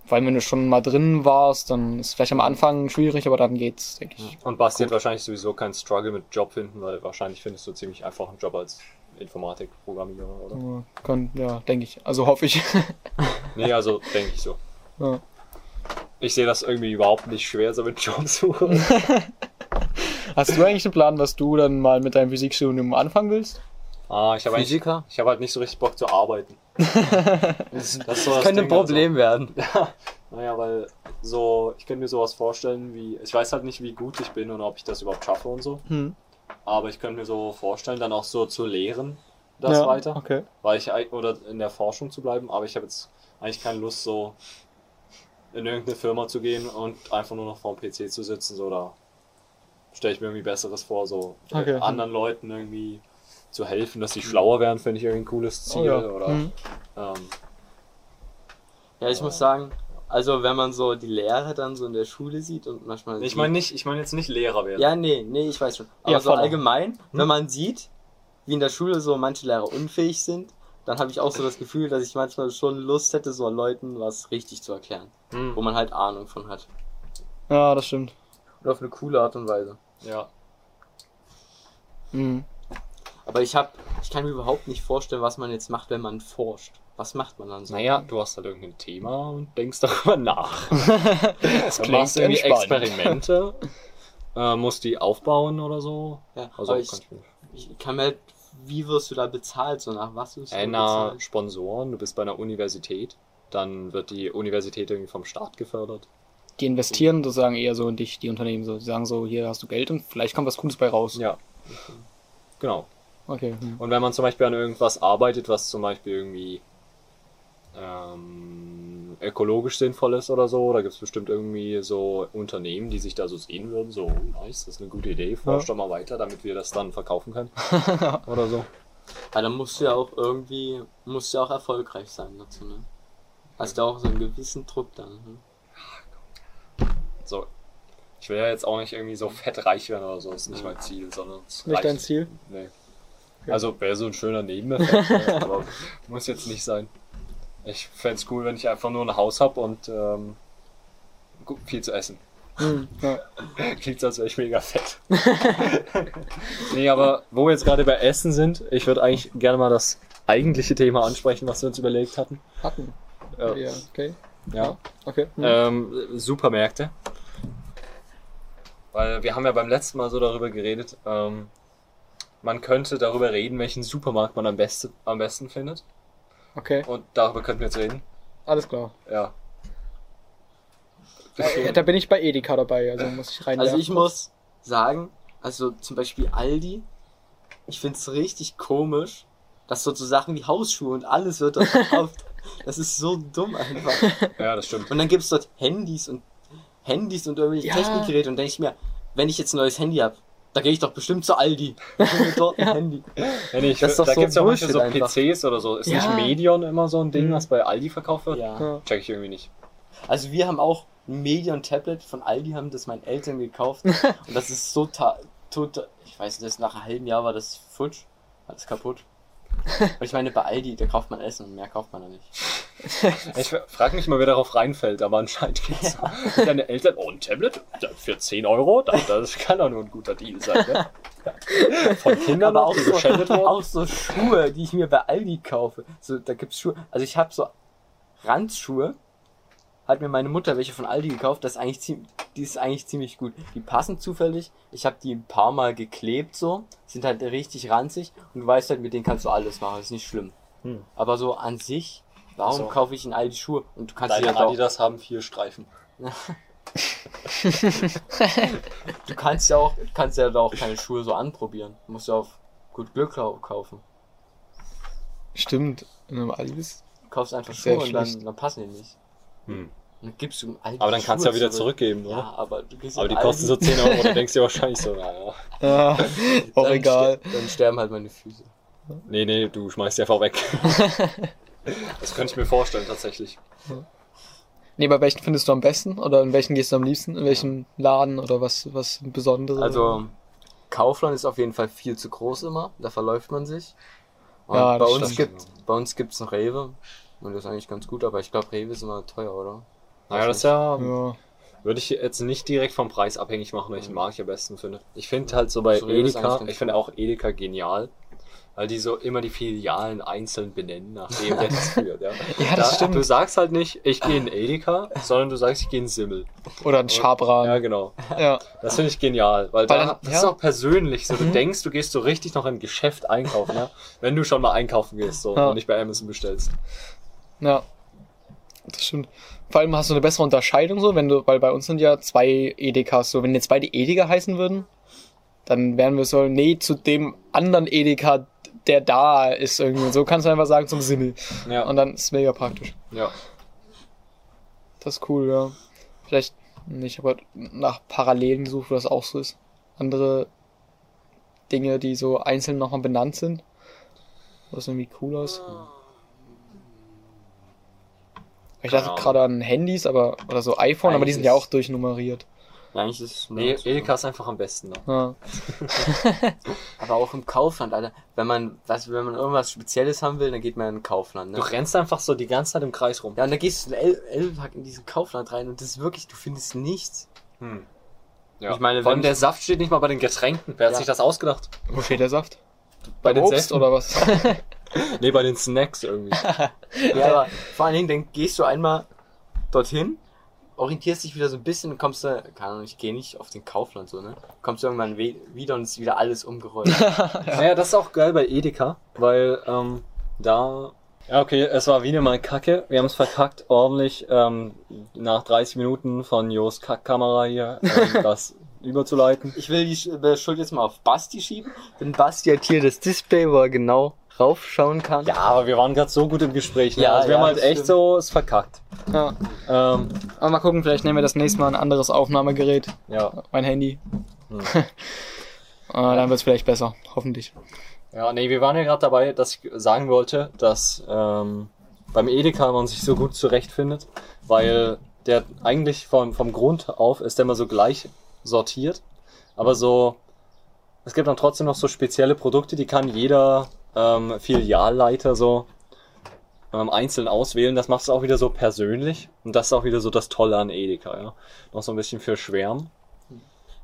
Vor allem, wenn du schon mal drin warst, dann ist es vielleicht am Anfang schwierig, aber dann geht's, denke ich. Und Basti hat wahrscheinlich sowieso keinen Struggle mit Job finden, weil wahrscheinlich findest du ziemlich einfach einen Job als Informatikprogrammierer, oder? Ja, kann, ja, denke ich. Also hoffe ich. [laughs] Nee, also denke ich so. ja. Ich sehe das irgendwie überhaupt nicht schwer, so mit Jobsuche. [laughs] Hast du eigentlich einen Plan, was du dann mal mit deinem Physikstudium anfangen willst? ah, ich habe eigentlich, Physiker? ich habe halt nicht so richtig Bock zu arbeiten. [laughs] Das, Das, so das könnte ein Ding, also. Problem werden. [laughs] Naja, weil so, ich könnte mir sowas vorstellen wie, ich weiß halt nicht, wie gut ich bin und ob ich das überhaupt schaffe und so. Hm. Aber ich könnte mir so vorstellen, dann auch so zu lehren, das ja, weiter. Okay. Weil ich, oder in der Forschung zu bleiben, aber ich habe jetzt eigentlich keine Lust, so in irgendeine Firma zu gehen und einfach nur noch vor dem PC zu sitzen, so da stelle ich mir irgendwie Besseres vor, so äh, Okay. anderen Leuten irgendwie zu helfen, dass sie schlauer werden, finde ich irgendwie ein cooles Ziel. Oh, ja. Oder Hm. ähm, Ja, ich muss sagen, also wenn man so die Lehre dann so in der Schule sieht und manchmal. ich meine nicht, ich meine jetzt nicht Lehrer werden. Ja, nee, nee, ich weiß schon. Aber Ja, so allgemein, wenn man sieht, wie in der Schule so manche Lehrer unfähig sind, dann habe ich auch so das Gefühl, dass ich manchmal schon Lust hätte, so Leuten was richtig zu erklären, Hm. wo man halt Ahnung von hat. Ja, das stimmt. Und auf eine coole Art und Weise. ja. Hm. Aber ich hab, ich kann mir überhaupt nicht vorstellen, was man jetzt macht, wenn man forscht. Was macht man dann so? Naja, du hast halt irgendein Thema und denkst [laughs] darüber nach. [laughs] Das Dann klingt machst du irgendwie. Experimente, äh, musst die aufbauen oder so. Ja, Also ich, kann ich kann mir halt wie wirst du da bezahlt? So nach was wirst du Einer bezahlt? Sponsoren, du bist bei einer Universität, dann wird die Universität irgendwie vom Staat gefördert. Die investieren sozusagen eher so in dich, die Unternehmen so. Die sagen so, hier hast du Geld und vielleicht kommt was Cooles bei raus. Ja. Genau. Okay. Hm. Und wenn man zum Beispiel an irgendwas arbeitet, was zum Beispiel irgendwie ähm, ökologisch sinnvoll ist oder so, da gibt es bestimmt irgendwie so Unternehmen, die sich da so sehen würden, so, oh, nice, das ist eine gute Idee, forsch doch mal weiter, damit wir das dann verkaufen können. [laughs] oder so. Weil dann musst du ja auch irgendwie, musst du ja auch erfolgreich sein dazu, ne? Hast du auch so einen gewissen Druck dann, ne? So. Ich will ja jetzt auch nicht irgendwie so fett reich werden oder so, das ist nicht mein Ziel, sondern es Nicht reicht. dein Ziel? Nee. Also wäre so ein schöner Nebeneffekt, [laughs] ne, aber muss jetzt nicht sein. Ich fände cool, wenn ich einfach nur ein Haus hab und ähm, viel zu essen. Hm, [laughs] ja. Klingt als wäre ich mega fett. [laughs] nee, aber wo wir jetzt gerade bei Essen sind, ich würde eigentlich gerne mal das eigentliche Thema ansprechen, was wir uns überlegt hatten. Hatten. Ja. Ja, okay. ja. Okay. Hm. Ähm, Supermärkte. Weil wir haben ja beim letzten Mal so darüber geredet, ähm, man könnte darüber reden, welchen Supermarkt man am, beste, am besten findet. Okay, Und darüber könnten wir jetzt reden. alles klar. Ja. Äh, da bin ich bei Edeka dabei, also muss ich rein. Also ich muss sagen, also zum Beispiel Aldi, ich find's richtig komisch, dass dort so Sachen wie Hausschuhe und alles wird dort verkauft. [laughs] Das ist so dumm einfach. Ja, das stimmt. Und dann gibt's dort Handys und Handys und irgendwelche Ja. Technikgeräte und denke ich mir, wenn ich jetzt ein neues Handy hab, da gehe ich doch bestimmt zu Aldi. Dort ein [laughs] Handy. Ja, nee, ich, Das ist doch da so gibt's ja manchmal so Bullshit einfach. PCs oder so. Ist Ja. nicht Medion immer so ein Ding, Mhm. was bei Aldi verkauft wird? Ja. Ja. Check ich irgendwie nicht. Also wir haben auch ein Medion-Tablet von Aldi, haben das meinen Eltern gekauft. [laughs] und das ist so ta- total, ich weiß nicht, nach einem halben Jahr war das futsch, alles kaputt. Und ich meine, bei Aldi, da kauft man Essen und mehr kauft man da nicht. [laughs] Ich frage mich mal, wer darauf reinfällt, aber anscheinend geht's so. Deine Eltern, oh, ein Tablet für 10 Euro? Das, das kann doch nur ein guter Deal sein, ne? Von Kindern Aber auch so, auch so Schuhe, die ich mir bei Aldi kaufe. So, da gibt's Schuhe. Also ich habe so Randschuhe. Hat mir meine Mutter welche von Aldi gekauft. Das ist eigentlich ziemlich, die ist eigentlich ziemlich gut. Die passen zufällig. Ich habe die ein paar Mal geklebt so. Sind halt richtig ranzig. Und du weißt halt, mit denen kannst du alles machen. ist nicht schlimm. Hm. Aber so an sich, warum So. kaufe ich in Aldi Schuhe? Und du kannst Deine ja auch, Adidas haben vier Streifen. [laughs] du kannst ja auch, kannst ja auch keine Schuhe so anprobieren. Du musst ja auf gut Glück kau- kaufen. Stimmt. In einem Aldi bist. Du kaufst einfach Schuhe und dann, dann passen die nicht. Hm. Dann gibst du Aldi Aber dann kannst du ja wieder zurück. zurückgeben, oder? Ja, aber du gehst Aber die kosten so Aldi, 10 Euro, da [laughs] denkst du dir wahrscheinlich so, naja. Ja, [laughs] auch dann egal. ster- Dann sterben halt meine Füße. Nee, nee, du schmeißt die einfach weg. [laughs] das könnte ich mir vorstellen, tatsächlich. Nee, bei welchen findest du am besten? Oder in welchen gehst du am liebsten? In welchem Laden oder was, was Besonderes? Also, Kaufland ist auf jeden Fall viel zu groß immer. Da verläuft man sich. Und Ja, bei das uns stimmt. gibt, bei uns gibt's noch Rewe. Und das ist eigentlich ganz gut, aber ich glaube, Rewe ist immer teuer, oder? Naja, das ist ja, Ja. würde ich jetzt nicht direkt vom Preis abhängig machen, welchen Markt ich am besten finde. Ich finde halt so bei So Edeka, ich finde auch Edeka genial. Weil die so immer die Filialen einzeln benennen, nachdem der das [laughs] führt, ja. Ja, das stimmt. Du sagst halt nicht, ich gehe in Edeka, sondern du sagst, ich gehe in Simmel. Oder ein Schabran. Ja, genau. Ja. Das finde ich genial, weil, Weil da, dann- das ja. ist auch persönlich so. Du Mhm. denkst, du gehst so richtig noch in ein Geschäft einkaufen, ja. Wenn du schon mal einkaufen gehst, so, Ja. und nicht bei Amazon bestellst. Ja. Das stimmt. Vor allem hast du eine bessere Unterscheidung so, wenn du, weil bei uns sind ja zwei Edekas so. Wenn jetzt beide Edeka heißen würden, dann wären wir so, nee, zu dem anderen Edeka, der da ist irgendwie. So kannst du einfach sagen zum Simmel. Ja. Und dann ist es mega praktisch. ja. Das ist cool, ja. Vielleicht nicht, aber nach Parallelen gesucht, wo das auch so ist. Andere Dinge, die so einzeln nochmal benannt sind. Was irgendwie cool aus. Ich dachte gerade an Handys, aber oder so iPhone, aber die Eigentlich sind ja auch durchnummeriert. Eigentlich ist es Nee, nur- Edeka ist einfach am besten. Ne? Ja. [laughs] Aber auch im Kaufland, Alter. Wenn man, was, wenn man irgendwas Spezielles haben will, dann geht man in den Kaufland, ne? Du rennst einfach so die ganze Zeit im Kreis rum. Ja, und dann gehst du in El Elbhack in diesen Kaufland rein und das ist wirklich, du findest nichts. Hm. Ja. Ich meine, Vor allem wenn der Saft steht nicht mal bei den Getränken. Wer hat Ja. sich das ausgedacht? Wo steht der Saft? Bei den Obst Säften? oder was? [laughs] Nee, bei den Snacks irgendwie. [laughs] Ja, aber vor allen Dingen, dann gehst du einmal dorthin orientierst dich wieder so ein bisschen und kommst du, keine Ahnung, ich gehe nicht auf den Kaufland so, ne? Kommst du irgendwann we wieder und ist wieder alles umgerollt. [laughs] Naja, das ist auch geil bei Edeka, weil ähm, da. Ja, okay, es war wieder mal Kacke. Wir haben es verkackt, ordentlich ähm, nach 30 Minuten von Jos Kackkamera hier ähm, [laughs] das überzuleiten. Ich will die äh, Schuld jetzt mal auf Basti schieben, denn Basti hat hier das Display, wo er genau raufschauen kann. Ja, aber wir waren gerade so gut im Gespräch. Ne? Ja, also wir ja, haben halt echt stimmt. so es verkackt. Ja. Ähm, Aber mal gucken, vielleicht nehmen wir das nächste Mal ein anderes Aufnahmegerät. ja. Mein Handy. Hm. Äh, [laughs] dann wird es vielleicht besser, hoffentlich. Ja, nee, wir waren ja gerade dabei, dass ich sagen wollte, dass ähm, beim Edeka man sich so gut zurechtfindet, weil der eigentlich vom, vom Grund auf ist der immer so gleich sortiert, aber so, es gibt dann trotzdem noch so spezielle Produkte, die kann jeder ähm, Filialleiter so ähm, einzeln auswählen. Das macht es auch wieder so persönlich und das ist auch wieder so das Tolle an Edeka, ja. Noch so ein bisschen für Schwärmen.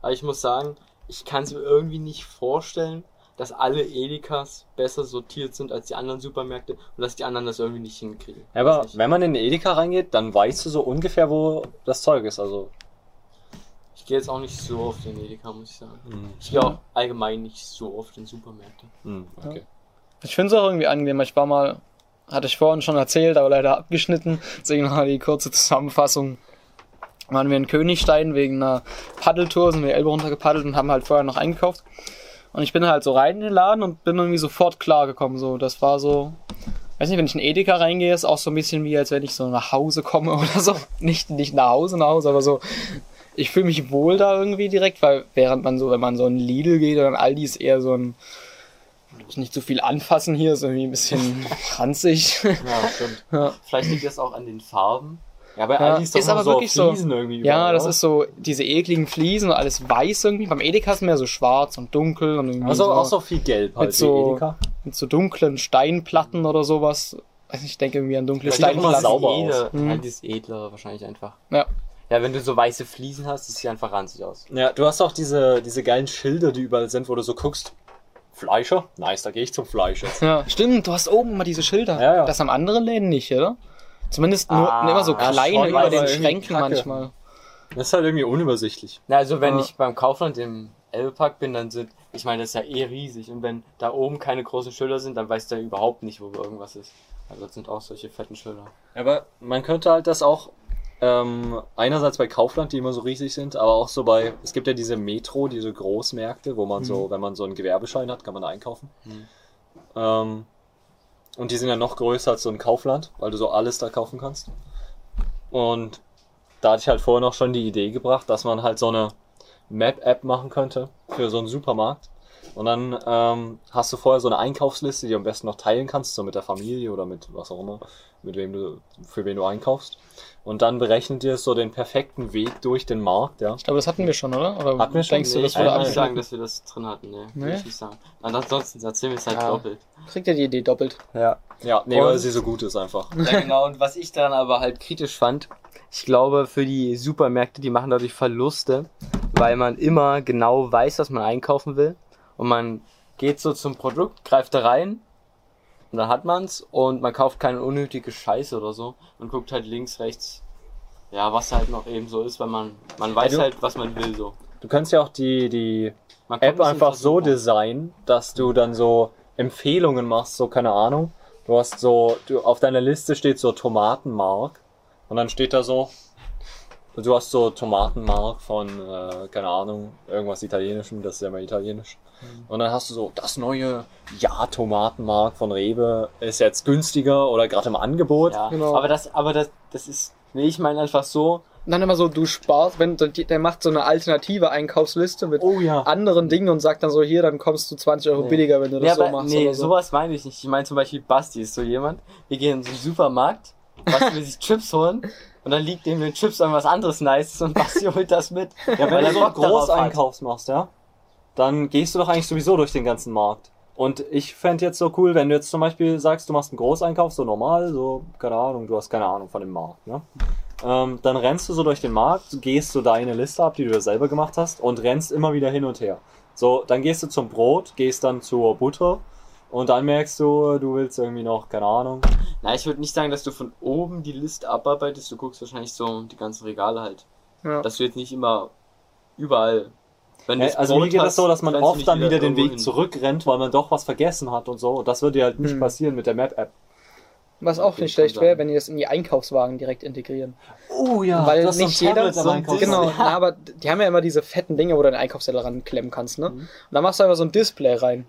Aber ich muss sagen, ich kann es mir irgendwie nicht vorstellen, dass alle Edekas besser sortiert sind als die anderen Supermärkte und dass die anderen das irgendwie nicht hinkriegen. Ja, aber nicht. wenn man in den Edeka reingeht, dann weißt du so ungefähr, wo das Zeug ist. Also Ich gehe jetzt auch nicht so oft in Edeka, muss ich sagen. Hm. Ich gehe auch allgemein nicht so oft in Supermärkte. Hm, okay. Ich finde es auch irgendwie angenehm. Ich war mal, hatte ich vorhin schon erzählt, aber leider abgeschnitten. Deswegen noch mal die kurze Zusammenfassung. Waren wir in Königstein wegen einer Paddeltour, sind wir Elbe runtergepaddelt und haben halt vorher noch eingekauft. Und ich bin halt so rein in den Laden und bin irgendwie sofort klargekommen. So, das war so, weiß nicht, wenn ich in Edeka reingehe, ist auch so ein bisschen wie, als wenn ich so nach Hause komme [laughs] oder so. Nicht, nicht nach Hause, nach Hause, aber so. Ich fühle mich wohl da irgendwie direkt, weil während man so, wenn man so in Lidl geht oder in Aldi ist eher so ein, nicht so viel anfassen hier, ist irgendwie ein bisschen [laughs] ranzig. Ja, stimmt. ja. Vielleicht liegt das auch an den Farben. Ja, bei Ja, Aldi ist doch ist aber so wirklich so. Fliesen irgendwie ja, überall, das oder? ist so, diese ekligen Fliesen und alles weiß irgendwie. Beim Edeka ist mehr so schwarz und dunkel und irgendwie Also so, auch so viel Gelb halt, Mit so- Edeka. mit so dunklen Steinplatten oder sowas. Nicht, Ich denke irgendwie an dunkle Das sieht auch immer Steinplatten. sauber. Mhm. Ja, die ist edler wahrscheinlich einfach. Ja. Ja, wenn du so weiße Fliesen hast, das sieht einfach ranzig aus. Ja, du hast auch diese, diese geilen Schilder, die überall sind, wo du so guckst. Fleischer? Nice, da gehe ich zum Fleisch jetzt. Ja, stimmt, du hast oben immer diese Schilder. Ja, ja. Das haben andere Läden nicht, oder? Zumindest nur Ah, immer so ja, kleine schon, über den Schränken Kacke. manchmal. Das ist halt irgendwie unübersichtlich. Na, also wenn Ja. ich beim Kaufland im Elbepark bin, dann sind, ich meine, das ist ja eh riesig. Und wenn da oben keine großen Schilder sind, dann weiß der überhaupt nicht, wo irgendwas ist. Also das sind auch solche fetten Schilder. Aber man könnte halt das auch ähm, einerseits bei Kaufland, die immer so riesig sind, aber auch so bei, es gibt ja diese Metro, diese Großmärkte, wo man so, wenn man so einen Gewerbeschein hat, kann man da einkaufen. Mhm. Ähm, und die sind ja noch größer als so ein Kaufland, weil du so alles da kaufen kannst. Und da hatte ich halt vorher noch schon die Idee gebracht, dass man halt so eine Map-App machen könnte für so einen Supermarkt. Und dann ähm, hast du vorher so eine Einkaufsliste, die du am besten noch teilen kannst, so mit der Familie oder mit was auch immer, mit wem du, für wen du einkaufst. Und dann berechnet dir so den perfekten Weg durch den Markt, ja. Ich glaube, das hatten wir schon, oder? Oder Hatten wir schon? denkst du, Nee, das ich würde nicht sagen, dass wir das drin hatten, ne. Nee? Ich nicht sagen. Ansonsten erzählen wir es halt Ja. doppelt. Kriegt ihr die Idee doppelt? Ja. Ja, nee, weil sie so gut ist einfach. Ja, genau. Und was ich dann aber halt kritisch fand, ich glaube, für die Supermärkte, die machen dadurch Verluste, weil man immer genau weiß, was man einkaufen will. Und man geht so zum Produkt, greift da rein und dann hat man's und man kauft keine unnötige Scheiße oder so und guckt halt links, rechts, ja, was halt noch eben so ist, weil man, man weiß du- halt, was man will so. Du kannst ja auch die, die App einfach so designen, dass du dann so Empfehlungen machst, so keine Ahnung. Du hast so, du, auf deiner Liste steht so Tomatenmark und dann steht da so, du hast so Tomatenmark von, äh, keine Ahnung, irgendwas Italienischem, das ist ja immer italienisch. Mhm. Und dann hast du so, das neue Ja-Tomatenmark von Rewe ist jetzt günstiger oder gerade im Angebot. Ja, Genau. aber das, aber das, das ist, nee, ich meine einfach so, Und dann immer so, du sparst, wenn der macht so eine alternative Einkaufsliste mit Oh ja. anderen Dingen und sagt dann so, hier, dann kommst du 20 Euro Nee. billiger, wenn du das Ja, so aber machst. nee, oder so. sowas meine ich nicht. Ich meine zum Beispiel Basti ist so jemand. Wir gehen in so einen Supermarkt, Basti will sich Chips holen und dann liegt neben den Chips irgendwas anderes Nices und Basti [laughs] holt das mit. Ja, wenn du so einen Bock darauf hat. Großeinkauf machst, ja, dann gehst du doch eigentlich sowieso durch den ganzen Markt. Und ich fänd jetzt so cool, wenn du jetzt zum Beispiel sagst, du machst einen Großeinkauf, so normal, so, keine Ahnung, du hast keine Ahnung von dem Markt, ne? Ähm, dann rennst du so durch den Markt, gehst so deine Liste ab, die du dir selber gemacht hast, und rennst immer wieder hin und her. So, dann gehst du zum Brot, gehst dann zur Butter, und dann merkst du, du willst irgendwie noch, keine Ahnung, Na, ich würde nicht sagen, dass du von oben die Liste abarbeitest, du guckst wahrscheinlich so die ganzen Regale halt. Ja. Dass du jetzt nicht immer überall. Wenn Ja, das also mir geht hast, es so, dass man oft dann wieder den irgendwo Weg hin. zurückrennt, weil man doch was vergessen hat und so. Und das würde ja halt nicht Hm. passieren mit der Map-App. Was auch nicht schlecht wäre, wenn die das in die Einkaufswagen direkt integrieren. Oh ja, Weil ein nicht jeder so ein. Genau, Ja. [laughs] na, aber die haben ja immer diese fetten Dinge, wo du den Einkaufszettel ranklemmen kannst, ne? Mhm. Und da machst du einfach so ein Display rein.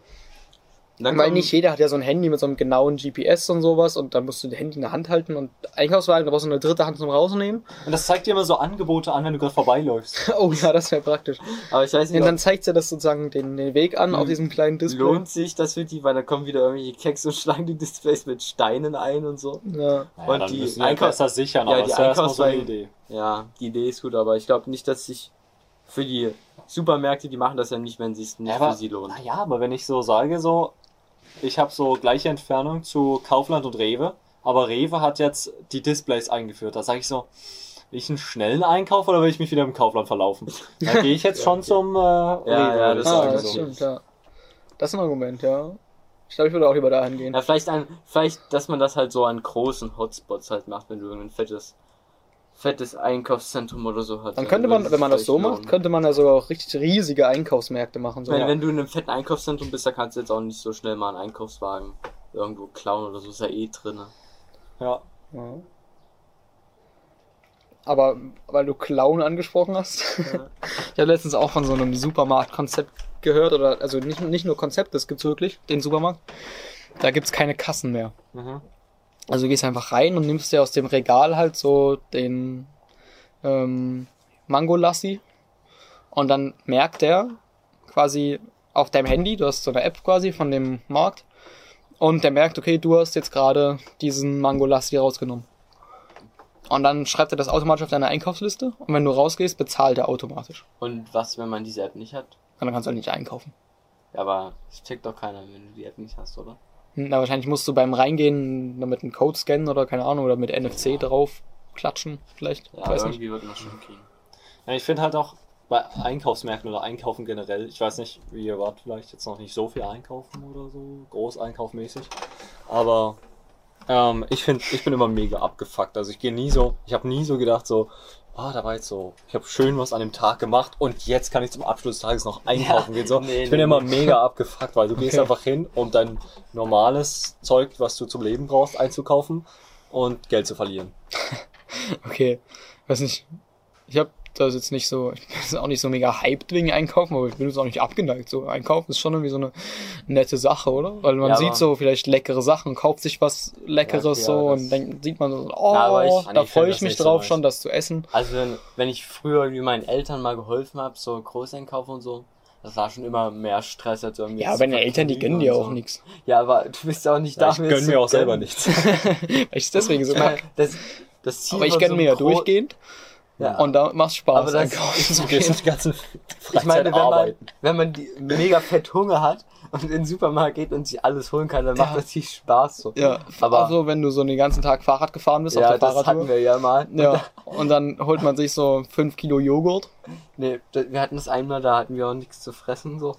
Dann Weil nicht jeder hat ja so ein Handy mit so einem genauen GPS und sowas und dann musst du das Handy in der Hand halten und Einkaufswagen, da brauchst du eine dritte Hand zum Rausnehmen. Und das zeigt dir immer so Angebote an, wenn du gerade vorbeiläufst. [laughs] Oh ja, das wäre praktisch. Aber ich weiß nicht, Und dann zeigt dir das sozusagen den, den Weg an auf Mhm. diesem kleinen Display. lohnt sich das für die, weil da kommen wieder irgendwelche Keks und schlagen die Displays mit Steinen ein und so. Ja. Naja, Und dann die müssen wir Einkauf- besser sichern, Ja, aber die das ist ja so eine Einkaufswagen- Idee. Ja, die Idee ist gut, aber ich glaube nicht, dass sich für die Supermärkte, die machen das ja nicht, wenn sie es nicht Ja, aber, für sie lohnt. naja, aber wenn ich so sage, so, ich habe so gleiche Entfernung zu Kaufland und Rewe, aber Rewe hat jetzt die Displays eingeführt. Da sage ich so, will ich einen schnellen Einkauf oder will ich mich wieder im Kaufland verlaufen? Da gehe ich jetzt [laughs] schon zum äh, Rewe, ja, würde ich das Ah, sagen. das so. stimmt, ja. Das ist ein Argument, ja. Ich glaube, ich würde auch lieber dahin gehen. Ja, vielleicht ein, vielleicht, dass man das halt so an großen Hotspots halt macht, wenn du irgendein fettes, fettes Einkaufszentrum oder so hast. Dann könnte man, wenn man das so macht, könnte man ja sogar auch richtig riesige Einkaufsmärkte machen. So. Wenn, Ja. wenn du in einem fetten Einkaufszentrum bist, da kannst du jetzt auch nicht so schnell mal einen Einkaufswagen irgendwo klauen oder so, ist ja eh drin. Ja. Ja. Aber weil du Clown angesprochen hast, [laughs] ich habe letztens auch von so einem Supermarktkonzept gehört, oder also nicht, nicht nur Konzept, das gibt's wirklich, den Supermarkt. Da gibt's keine Kassen mehr. Mhm. Also du gehst einfach rein und nimmst dir aus dem Regal halt so den ähm, Mango Lassi und dann merkt er quasi auf deinem Handy, du hast so eine App quasi von dem Markt und der merkt, okay, du hast jetzt gerade diesen Mango Lassi rausgenommen. Und dann schreibt er das automatisch auf deine Einkaufsliste und wenn du rausgehst, bezahlt er automatisch. Und was, wenn man diese App nicht hat? Und dann kannst du halt nicht einkaufen. Ja, aber das checkt doch keiner, wenn du die App nicht hast, oder? Na, wahrscheinlich musst du beim Reingehen mit einem Code scannen oder keine Ahnung, oder mit NFC drauf klatschen, vielleicht. Ja, Ich weiß nicht. irgendwie wird man schon kriegen. Ja, ich finde halt auch bei Einkaufsmärkten oder Einkaufen generell, ich weiß nicht, wie ihr wart vielleicht jetzt noch nicht so viel einkaufen oder so, großeinkaufmäßig, aber ähm, ich finde, ich bin immer mega abgefuckt. Also ich gehe nie so, ich habe nie so gedacht so, ah, da war jetzt so, ich habe schön was an dem Tag gemacht und jetzt kann ich zum Abschluss des Tages noch einkaufen Ja, gehen. So, nee, ich bin nee, immer mega [laughs] abgefuckt, weil du gehst Okay. einfach hin, um dein normales Zeug, was du zum Leben brauchst, einzukaufen und Geld zu verlieren. [laughs] Okay, weiß nicht. Ich habe das jetzt nicht so, [laughs] ich bin jetzt auch nicht so mega hyped wegen Einkaufen, aber ich bin jetzt auch nicht abgeneigt. So Einkaufen ist schon irgendwie so eine nette Sache, oder? Weil man Ja, sieht so vielleicht leckere Sachen, kauft sich was Leckeres Ja, so und dann sieht man so, oh, Ja, aber ich- da ich freue ich mich so drauf nice. schon, das zu essen. Also wenn, wenn ich früher wie meinen Eltern mal geholfen habe, so Großeinkauf und so, das war schon immer mehr Stress als irgendwie. Ja, deine Eltern, die gönnen dir auch so. nichts. Ja, aber du bist ja auch nicht da. Ja, ich mir gönn zu mir auch selber nichts. Weil ich es deswegen so mag. Das, das Ziel Aber ich gönne so mir ja durchgehend Ja. und da macht Spaß Aber das- einkaufen zu Du gehen. die ganzen Ich meine, Freizeit wenn man, arbeiten. wenn man die mega fett Hunger hat und in den Supermarkt geht und sich alles holen kann, dann macht Ja. das richtig Spaß. So. Ja, aber also wenn du so den ganzen Tag Fahrrad gefahren bist ja, auf der das Fahrradtour. hatten wir ja mal. Ja, und dann holt man sich so 5 Kilo Joghurt. Nee, wir hatten es einmal, da hatten wir auch nichts zu fressen so.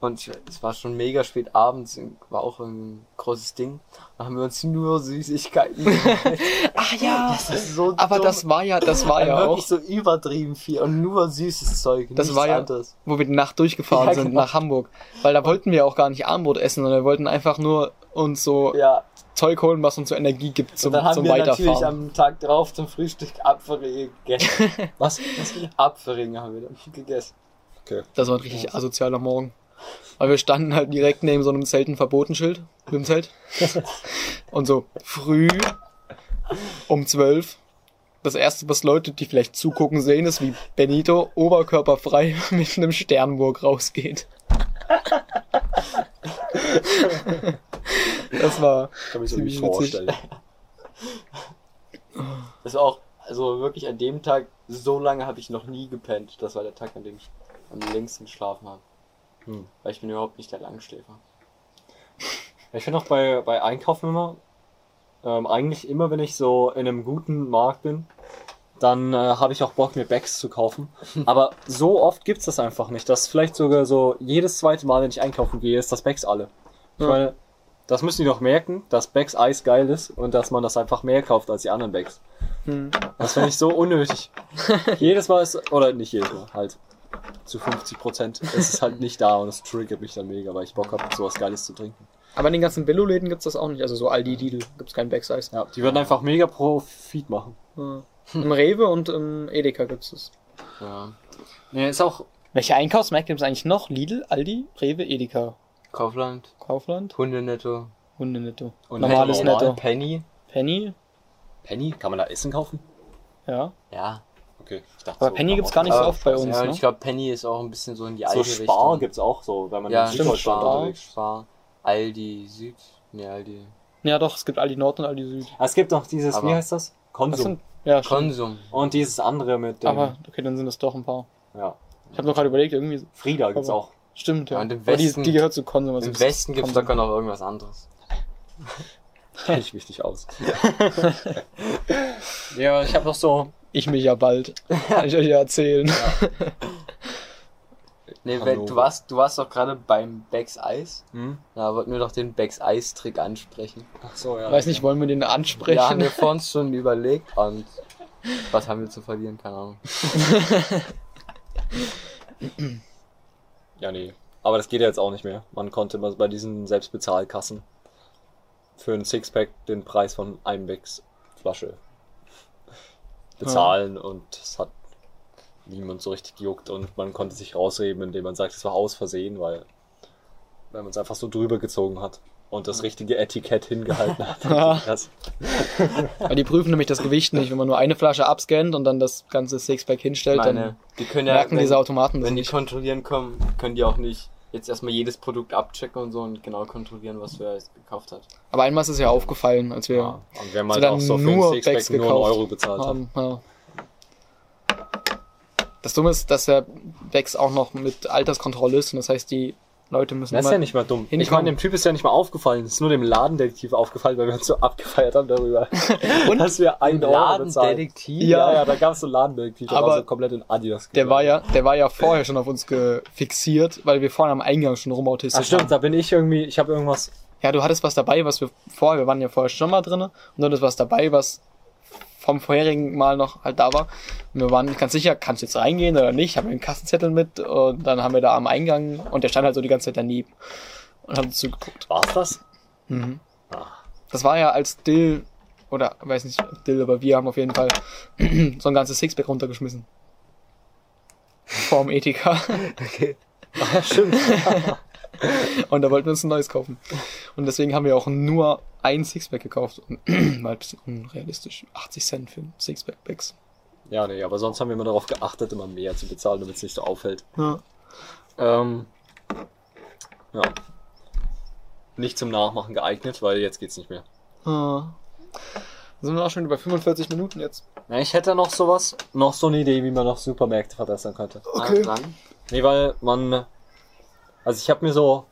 Und es war schon mega spät abends, war auch ein großes Ding. Da haben wir uns nur Süßigkeiten. [laughs] Ach ja, Das ist so aber dumm. das war ja, das war Also ja auch, so übertrieben viel und nur süßes Zeug. Das war ja- anderes. wo wir die Nacht durchgefahren Ja, sind genau. nach Hamburg. Weil da wollten wir auch gar nicht Armbrot essen, sondern wir wollten einfach nur uns so Ja, Zeug holen, was uns so Energie gibt zum, und dann haben zum wir natürlich Weiterfahren. am Tag drauf zum Frühstück Apfelringe gegessen. [laughs] Was? Apfelringe haben wir dann gegessen. Okay. Das war ein richtig asozialer Morgen. Weil wir standen halt direkt neben so einem Zelt, ein Verbotenschild mit dem Zelt. Und so früh um zwölf. Das erste, was Leute, die vielleicht zugucken, sehen, ist, wie Benito oberkörperfrei [laughs] mit einem Sternburg rausgeht. [laughs] Das war Kann mich so nicht vorstellen. Das war auch, also wirklich an dem Tag, so lange habe ich noch nie gepennt. Das war der Tag, an dem ich am längsten geschlafen habe. Hm. Weil ich bin überhaupt nicht der Langschläfer. [laughs] Ich finde auch bei, bei Einkaufen immer, ähm, eigentlich immer, wenn ich so in einem guten Markt bin, dann äh, habe ich auch Bock, mir Bags zu kaufen. [laughs] Aber so oft gibt's das einfach nicht. Das vielleicht sogar so jedes zweite Mal, wenn ich einkaufen gehe, ist das Bags alle. Ich Ja. meine, Das müssen die doch merken, dass Becks Eis geil ist und dass man das einfach mehr kauft als die anderen Becks. Hm. Das finde ich so unnötig. [laughs] jedes Mal ist, oder nicht jedes Mal, halt zu 50 Prozent ist es halt nicht da und es triggert mich dann mega, weil ich Bock habe, sowas Geiles zu trinken. Aber in den ganzen Billo-Läden gibt's das auch nicht. Also so Aldi, Lidl gibt's kein Backseis. Ja, die würden einfach mega Profit machen. Ja. Im Rewe und im Edeka gibt's das. Ja. Nee, ist auch, Welche Einkaufsmärkte gibt's eigentlich noch? Lidl, Aldi, Rewe, Edeka, Kaufland, Kaufland, Hundenetto, Hundenetto. Und Normales Netto, Netto. Penny. Penny, Penny, kann man da Essen kaufen? ja. Ja. Okay, ich dachte Aber Penny gibt's gar nicht so oft bei uns, ja, ne? ich glaube, Penny ist auch ein bisschen so in die So alte Spar Richtung. gibt's auch so, wenn man Ja, in stimmt, Süddeutschland Spar. unterwegs ist. Spar, Aldi Süd. Ne, Aldi. Ja doch, es gibt Aldi Nord und Aldi Süd. Ah, Es gibt noch dieses, Aber- wie heißt das? Das Konsum. sind, ja. Konsum. Und dieses andere mit dem, Aber, okay, dann sind es doch ein paar. ja, Ich habe noch gerade überlegt, irgendwie, Frieda gibt's Aber- auch. stimmt, ja. Ja, und im Aber die, Westen- die gehört zu Konsum. also Im es Westen gibt's Konsum. locker noch irgendwas anderes. [laughs] Kenn ich mich nicht aus. [laughs] ja, ich habe noch so, Ich mich ja bald. Kann ich euch ja erzählen. Nee, Hannover. wenn, du warst, du warst doch gerade beim Becks Eis. hm? Da wollten wir doch den Becks Eis Trick ansprechen. Ach so, ja. Weiß nicht, wollen wir den ansprechen? Ja, haben wir vor uns schon überlegt und was haben wir zu verlieren, keine Ahnung. Ja, nee. Aber das geht ja jetzt auch nicht mehr. Man konnte mal bei diesen Selbstbezahlkassen für ein Sixpack den Preis von einem Becks Flasche bezahlen und es hat niemand so richtig gejuckt und man konnte sich rausreden, indem man sagt, es war aus Versehen, weil, weil man es einfach so drüber gezogen hat und das richtige Etikett hingehalten hat. [laughs] Ja. Die prüfen nämlich das Gewicht nicht. Wenn man nur eine Flasche abscannt und dann das ganze Sixpack hinstellt, Meine, dann die können ja, merken wenn, diese Automaten das wenn die nicht. kontrollieren kommen, können die auch nicht jetzt erstmal jedes Produkt abchecken und so und genau kontrollieren, was wer jetzt gekauft hat. Aber einmal ist es ja aufgefallen, als wir ja. Und Sie man dann auch so für nur Sixpack Becks nur einen Euro bezahlt haben. Ja. Das Dumme ist, dass der Bex auch noch mit Alterskontrolle ist und das heißt, die Leute müssen Das ist ja nicht mal dumm. Ich meine, dem Typ ist ja nicht mal aufgefallen. Es ist nur dem Ladendetektiv aufgefallen, weil wir uns so abgefeiert haben darüber. [laughs] Und dass wir einen. Ladendetektiv? Ja. Ja, da gab es so einen Ladendetektiv, der Aber war so komplett in Adidas. der war ja, der war ja vorher schon auf uns gefixiert, weil wir vorne am Eingang schon rumautistisch Ach stimmt, waren. da bin ich irgendwie, ich habe irgendwas. Ja, du hattest was dabei, was wir vorher, wir waren ja vorher schon mal drinne und du hattest was dabei, was vom vorherigen Mal noch halt da war. Und wir waren nicht ganz sicher, kannst du jetzt reingehen oder nicht? Haben wir einen Kassenzettel mit und dann haben wir da am Eingang und der stand halt so die ganze Zeit daneben und haben uns zugeguckt. War's das? Mhm. Ah. Das war ja als Dill, oder weiß nicht, Dill, aber wir haben auf jeden Fall [clears throat] so ein ganzes Sixpack runtergeschmissen. Vorm Ethika. [laughs] Okay. Ja, stimmt. [laughs] Und da wollten wir uns ein neues kaufen. Und deswegen haben wir auch nur ein Sixpack gekauft. Und [clears throat] war ein bisschen unrealistisch. 80 Cent für ein Sixpack-Bags. ja, nee, aber sonst haben wir immer darauf geachtet, immer mehr zu bezahlen, damit es nicht so auffällt. Ja. Ähm, ja. Nicht zum Nachmachen geeignet, weil jetzt geht's nicht mehr. Ah. Sind wir auch schon über 45 Minuten jetzt. Ja, ich hätte noch sowas, noch so eine Idee, wie man noch Supermärkte verbessern könnte. Okay. Dran. Nee, weil man. Also ich habe mir so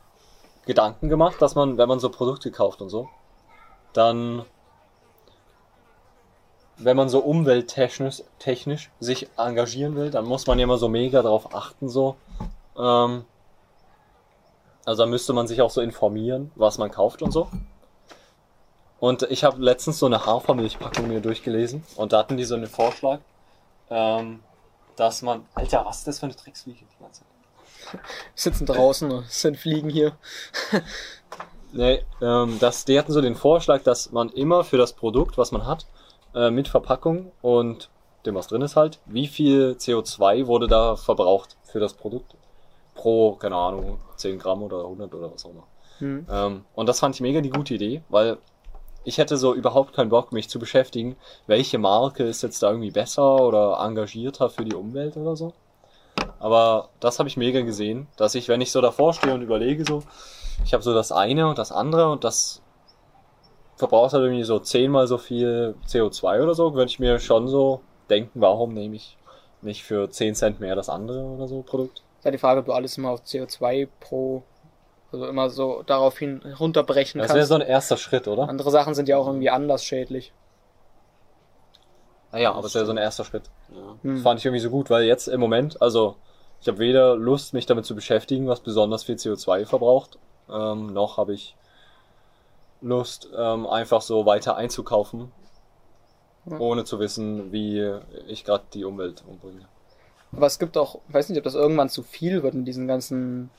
Gedanken gemacht, dass man, wenn man so Produkte kauft und so, dann. Wenn man so umwelttechnisch technisch sich engagieren will, dann muss man ja immer so mega darauf achten, so. Ähm, also da müsste man sich auch so informieren, was man kauft und so. Und ich habe letztens so eine Hafermilchpackung mir durchgelesen und da hatten die so einen Vorschlag, ähm, dass man. Alter, was ist das für eine Drecksfliege die ganze Zeit? [laughs] Sitzen draußen, es sind Fliegen hier. Nee, ähm, das, die hatten so den Vorschlag, dass man immer für das Produkt, was man hat, äh, mit Verpackung und dem, was drin ist halt, wie viel CO2 wurde da verbraucht für das Produkt? Pro, keine Ahnung, 10 Gramm oder 100 oder was auch immer. Hm. Ähm, und das fand ich mega die gute Idee, weil ich hätte so überhaupt keinen Bock, mich zu beschäftigen, welche Marke ist jetzt da irgendwie besser oder engagierter für die Umwelt oder so. Aber das habe ich mega gesehen, dass ich, wenn ich so davor stehe und überlege, so, ich habe so das eine und das andere und das verbraucht halt irgendwie so zehnmal so viel CO2 oder so, würde ich mir schon so denken, warum nehme ich nicht für 10 Cent mehr das andere oder so Produkt? Ja, die Frage, ob du alles immer auf CO2 pro, also immer so daraufhin runterbrechen Das wäre kannst. so ein erster Schritt, oder? Andere Sachen sind ja auch irgendwie anders schädlich. Naja, aber es wäre so ein erster Schritt. Ja. Hm. Das fand ich irgendwie so gut, weil jetzt im Moment, also ich habe weder Lust, mich damit zu beschäftigen, was besonders viel CO2 verbraucht, ähm, noch habe ich Lust, ähm, einfach so weiter einzukaufen, Ja. ohne zu wissen, wie ich gerade die Umwelt umbringe. Aber es gibt auch, ich weiß nicht, ob das irgendwann zu viel wird mit diesen ganzen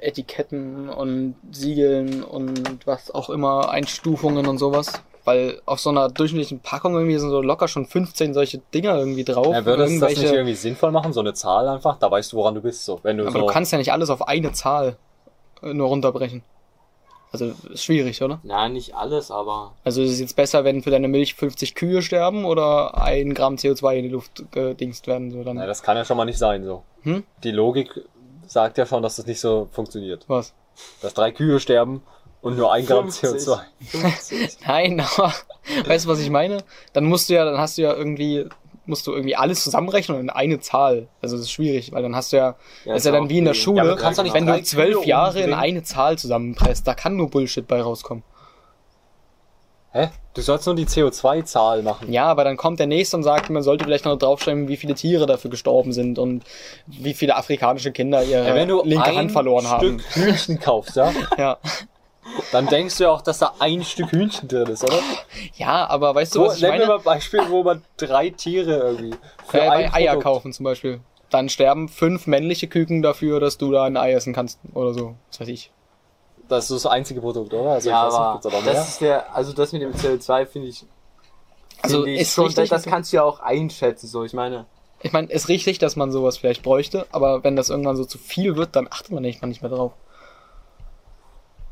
Etiketten und Siegeln und was auch immer, Einstufungen und sowas. Weil auf so einer durchschnittlichen Packung irgendwie sind so locker schon 15 solche Dinger irgendwie drauf. Ja, würde es das nicht irgendwie sinnvoll machen, so eine Zahl einfach? Da weißt du, woran du bist. So, wenn du aber so du kannst ja nicht alles auf eine Zahl nur runterbrechen. Also ist schwierig, oder? Na, nicht alles, aber. Also ist es jetzt besser, wenn für deine Milch 50 Kühe sterben oder ein Gramm CO2 in die Luft gedingst werden? So dann. Na, das kann ja schon mal nicht sein. So. Hm? Die Logik sagt ja schon, dass das nicht so funktioniert. Was? Dass drei Kühe sterben und nur ein Gramm 50. CO2. 50. Nein, aber weißt du, was ich meine? Dann musst du ja, dann hast du ja irgendwie, musst du irgendwie alles zusammenrechnen in eine Zahl. Also das ist schwierig, weil dann hast du ja, Ja, ist ja dann auch wie in der. Schule, Ja, du kannst nicht wenn du zwölf Jahre in eine Zahl zusammenpresst, da kann nur Bullshit bei rauskommen. Hä? Du sollst nur die CO2-Zahl machen. Ja, aber dann kommt der nächste und sagt, man sollte vielleicht noch draufschreiben, wie viele Tiere dafür gestorben sind und wie viele afrikanische Kinder ihre Ja, wenn du linke ein Hand verloren Stück haben. Hühnchen kaufst, ja, [laughs] Ja. Dann denkst du ja auch, dass da ein Stück Hühnchen drin ist, oder? ja, aber weißt du, So, was ich nenn mir meine? mal Beispiel, wo man drei Tiere irgendwie für Äh, ein bei Eier Produkt- kaufen zum Beispiel. Dann sterben fünf männliche Küken dafür, dass du da ein Ei essen kannst oder so. Was weiß ich. Das ist das einzige Produkt, oder? Also Ja, ich weiß nicht, aber gibt's da das ist der, also das mit dem CO2 finde ich, Also finde ich ist schon, richtig, das kannst du ja auch einschätzen, so, ich meine, ich meine, ist richtig, dass man sowas vielleicht bräuchte, aber wenn das irgendwann so zu viel wird, dann achtet man nicht, man nicht mehr drauf.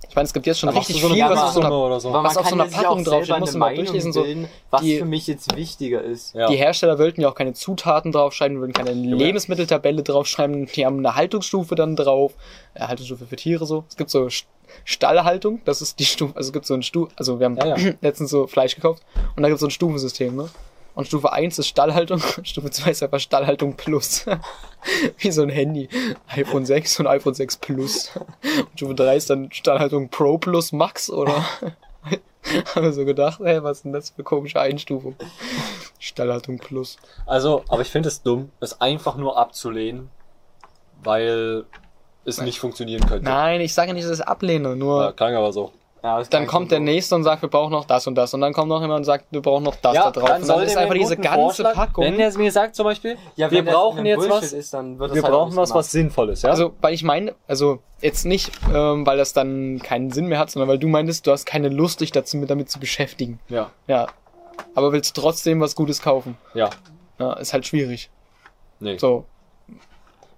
Ich meine, es gibt jetzt schon richtig so eine viel, was so einer, oder so. Was auf so einer Packung draufsteht, eine mal durchlesen, so, bilden, was die- für mich jetzt wichtiger ist. Ja. die Hersteller wollten ja auch keine Zutaten draufschreiben, würden keine Lebensmitteltabelle draufschreiben, die haben eine Haltungsstufe dann drauf, äh, Haltungsstufe für Tiere so. Es gibt so St- Stallhaltung, das ist die Stufe, also es gibt so ein Stufe, also wir haben Ja, ja. [clears throat] letztens so Fleisch gekauft und da gibt es so ein Stufensystem, ne? Und Stufe 1 ist Stallhaltung, [laughs] Stufe 2 ist einfach Stallhaltung Plus. [laughs] Wie so ein Handy. iPhone 6 und iPhone 6 Plus. Und Stufe 3 ist dann Stallhaltung Pro Plus Max, oder? [laughs] Haben wir so gedacht, ey, was ist denn das für komische Einstufung? Stallhaltung Plus. Also, aber ich finde es dumm, es einfach nur abzulehnen, weil es nicht funktionieren könnte. Nein, ich sage nicht, dass ich es ablehne, nur Ja, klang aber so. Ja, dann kommt der nächste und sagt, wir brauchen noch das und das. Und dann kommt noch jemand und sagt, wir brauchen noch das da drauf. und dann ist einfach diese ganze Packung. Wenn er es mir sagt zum Beispiel, Ja, wir brauchen jetzt Bullshit was, Ist, dann wird das wir halt auch brauchen was, was Sinnvolles, ja? Also, weil ich meine, also jetzt nicht, ähm, weil das dann keinen Sinn mehr hat, sondern weil du meintest, du hast keine Lust, dich dazu, damit zu beschäftigen. ja, Ja. Aber willst trotzdem was Gutes kaufen. ja. Ja, ist halt schwierig. Nee. So.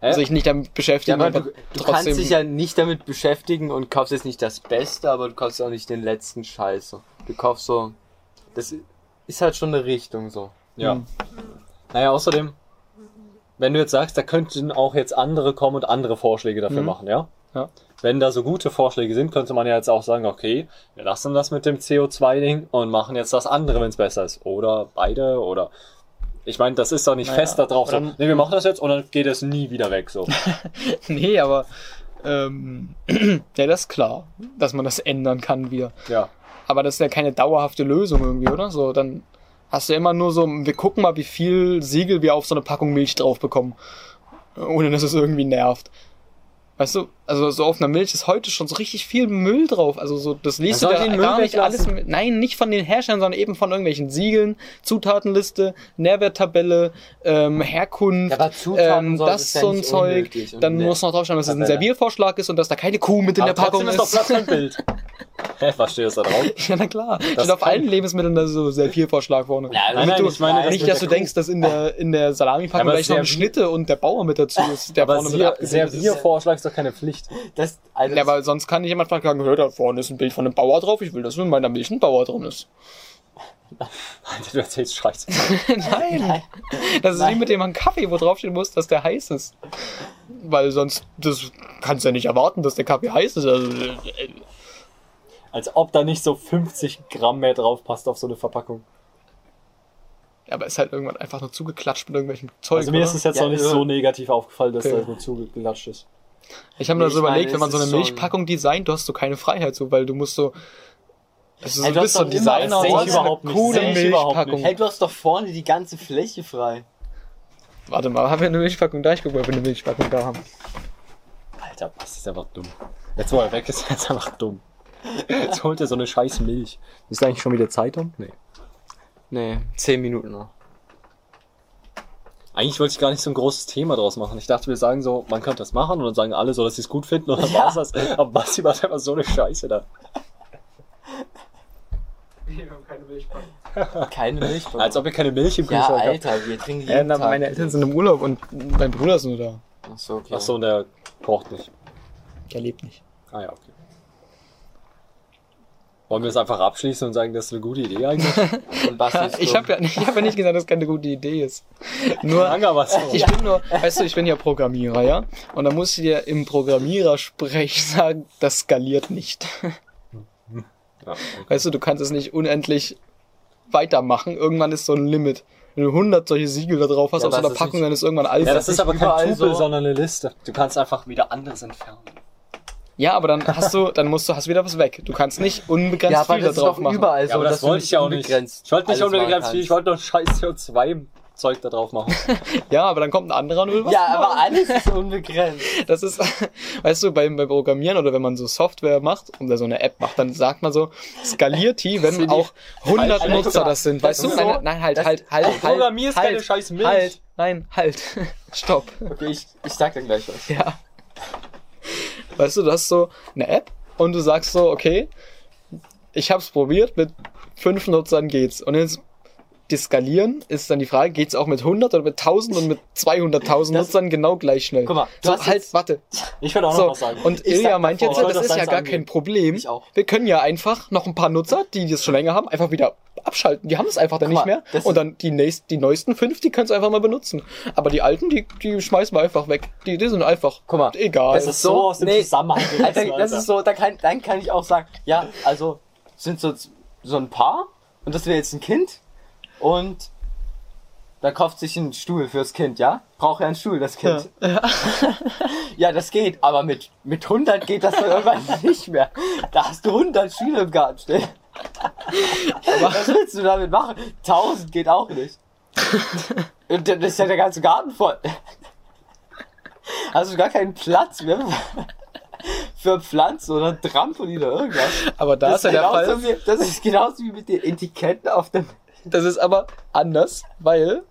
Hä? Also ich nicht damit Ja, beschäftigen, aber aber du, du kannst dich ja nicht damit beschäftigen und kaufst jetzt nicht das Beste, aber du kaufst auch nicht den letzten Scheiß. so. Du kaufst so. Das ist halt schon eine Richtung so. ja. Hm. Naja, außerdem, wenn du jetzt sagst, da könnten auch jetzt andere kommen und andere Vorschläge dafür Mhm. machen, ja? Ja. Wenn da so gute Vorschläge sind, könnte man ja jetzt auch sagen, okay, wir lassen das mit dem CO2-Ding und machen jetzt das andere, wenn es besser ist. Oder beide, oder. Ich meine, das ist doch nicht Naja, fest da drauf. So, nee, wir machen das jetzt und dann geht es nie wieder weg. So. [laughs] Nee, aber ähm, [clears throat] ja, das ist klar, dass man das ändern kann wieder. Ja. Aber das ist ja keine dauerhafte Lösung irgendwie, oder? So, dann hast du immer nur so, wir gucken mal, wie viel Siegel wir auf so eine Packung Milch drauf bekommen. Ohne dass es irgendwie nervt. Weißt du, also so auf einer Milch ist heute schon so richtig viel Müll drauf. Also so, das liest du da den Müll gar nicht alles. mit- Nein, nicht von den Herstellern, sondern eben von irgendwelchen Siegeln, Zutatenliste, Nährwerttabelle, ähm, Herkunft, Ja, ähm, das ist so ein Zeug. Dann ne- muss noch draufstehen, dass es ein Tabelle. Serviervorschlag ist und dass da keine Kuh mit in Aber der Packung trotzdem ist doch ist. Platz ein Bild. [laughs] Hä, was steht jetzt da drauf? Ja, na klar. Das Steht auf allen Lebensmitteln da so Serviervorschlag vorne. Ja, Damit nein, du, ich meine, das nicht, dass du denkst, dass in der, in der Salami-Packung gleich noch Schnitte und der Bauer mit dazu ist, der Aber ist. Serviervorschlag ist doch keine Pflicht. Das, also Ja, aber sonst kann nicht jemand fragen, hör, da vorne ist ein Bild von einem Bauer drauf, ich will, dass in meiner Milch ein Bauer drin ist. Alter, du erzählst Scheiße. [laughs] Nein. Das ist wie mit dem Kaffee, wo draufstehen muss, dass der heiß ist. Weil sonst, das kannst du ja nicht erwarten, dass der Kaffee heiß ist. Also, äh, Als ob da nicht so 50 Gramm mehr drauf passt auf so eine Verpackung. aber ist halt irgendwann einfach nur zugeklatscht mit irgendwelchen Zeug. Also mir oder? ist es jetzt Ja, noch nicht ja. so negativ aufgefallen, dass Okay. da nur zugelatscht ist. Ich habe mir Nee, so ich meine, überlegt, wenn man es so eine Milchpackung designt, du hast so keine Freiheit, so, weil du musst so. Also, Ey, du du bist hast so ein Designer und ich eine überhaupt nicht, coole Milchpackung. Hey, du hast doch vorne die ganze Fläche frei. Warte mal, haben wir eine Milchpackung da? Ich guck mal, ob wir eine Milchpackung da haben. Alter, das ist einfach dumm. Jetzt wo er weg ist, [laughs] ist er einfach dumm. Jetzt holt er so eine scheiß Milch. Ist eigentlich schon wieder Zeit um? Nee. Nee, zehn Minuten noch. Eigentlich wollte ich gar nicht so ein großes Thema draus machen. Ich dachte, wir sagen so, man könnte das machen und dann sagen alle so, dass sie es gut finden und dann Ja. war's das. Aber Basti macht einfach so eine Scheiße da. Keine Milch. Als ob ihr keine Milch im ja, Kühlschrank habt. Alter, wir trinken jeden Ja, na, Tag meine Eltern sind im Urlaub und mein Bruder ist nur da. Ach so, okay. Ach so, und der braucht nicht. Der lebt nicht. Ah ja, okay. Wollen wir es einfach abschließen und sagen, das ist eine gute Idee eigentlich? [laughs] Ich habe ja, ich hab ja nicht gesagt, dass es keine gute Idee ist. [laughs] Nur, Lange was so. ich bin nur, weißt du, ich bin ja Programmierer, ja? Und da muss ich dir im Programmierersprech [laughs] sagen, das skaliert nicht. Ja, okay. Weißt du, du kannst es nicht unendlich weitermachen. Irgendwann ist so ein Limit. Wenn du 100 solche Siegel da drauf hast Ja, auf so einer Packung, dann ist irgendwann alles. ja, das ist aber kein Tupel, so. sondern eine Liste. Du kannst einfach wieder anderes entfernen. Ja, aber dann hast du, dann musst du, hast wieder was weg. Du kannst nicht unbegrenzt Ja, aber viel da das ist drauf doch machen. überall so. Ja, aber das wollte ich ja auch nicht. unbegrenzt Ich wollte nicht unbegrenzt viel, ich wollte nur scheiß CO2-Zeug da drauf machen. [laughs] Ja, aber dann kommt ein anderer und will was Ja, machen. aber alles ist [laughs] unbegrenzt. Das ist, [laughs] weißt du, beim, beim Programmieren oder wenn man so Software macht oder so eine App macht, dann sagt man so, skaliert die, wenn auch 100 Halt, Nutzer das sind. Weißt das du? ist so- Nein, nein, halt, das- halt, halt, halt. programmierst halt, keine scheiß Milch. Halt, nein, halt. Stopp. Okay, ich, ich sag dir gleich was. Ja. Weißt du, du hast so eine App und du sagst so, okay, ich hab's probiert, mit fünf Nutzern geht's. Und jetzt die skalieren ist dann die Frage, geht's auch mit 100 oder mit 1000 und mit 200.000 Das- Nutzern genau gleich schnell? Guck mal, du so, hast halt, jetzt- warte. [laughs] Ich würde auch noch So, was sagen. und Ilja sag meint jetzt, das das ist ja gar angehen? kein Problem. Wir können ja einfach noch ein paar Nutzer, die das schon länger haben, einfach wieder abschalten. Die haben es einfach dann Guck nicht mal, mehr. Und dann die, nächst, die neuesten fünf, die kannst du einfach mal benutzen. Aber die alten, die, die schmeißen wir einfach weg. Die, die sind einfach Guck mal, egal. das ist so aus dem Zusammenhang [laughs] gerissen, Alter, das ist so, da kann, dann kann ich auch sagen, ja, also sind so, so ein Paar und das wäre jetzt ein Kind und da kauft sich ein Stuhl fürs Kind, ja? Braucht ja einen Stuhl, das Kind. Ja, ja [laughs] das geht, aber mit, mit 100 geht das dann irgendwann [laughs] nicht mehr. Da hast du 100 Stühle im Garten stehen. Was willst du damit machen? 1000 geht auch nicht. Und dann ist ja der ganze Garten voll. Hast du gar keinen Platz mehr für Pflanzen oder Trampolin oder irgendwas. aber da ist ja der Fall. Wie, das ist genauso wie mit den Etiketten auf dem. Das ist aber anders, weil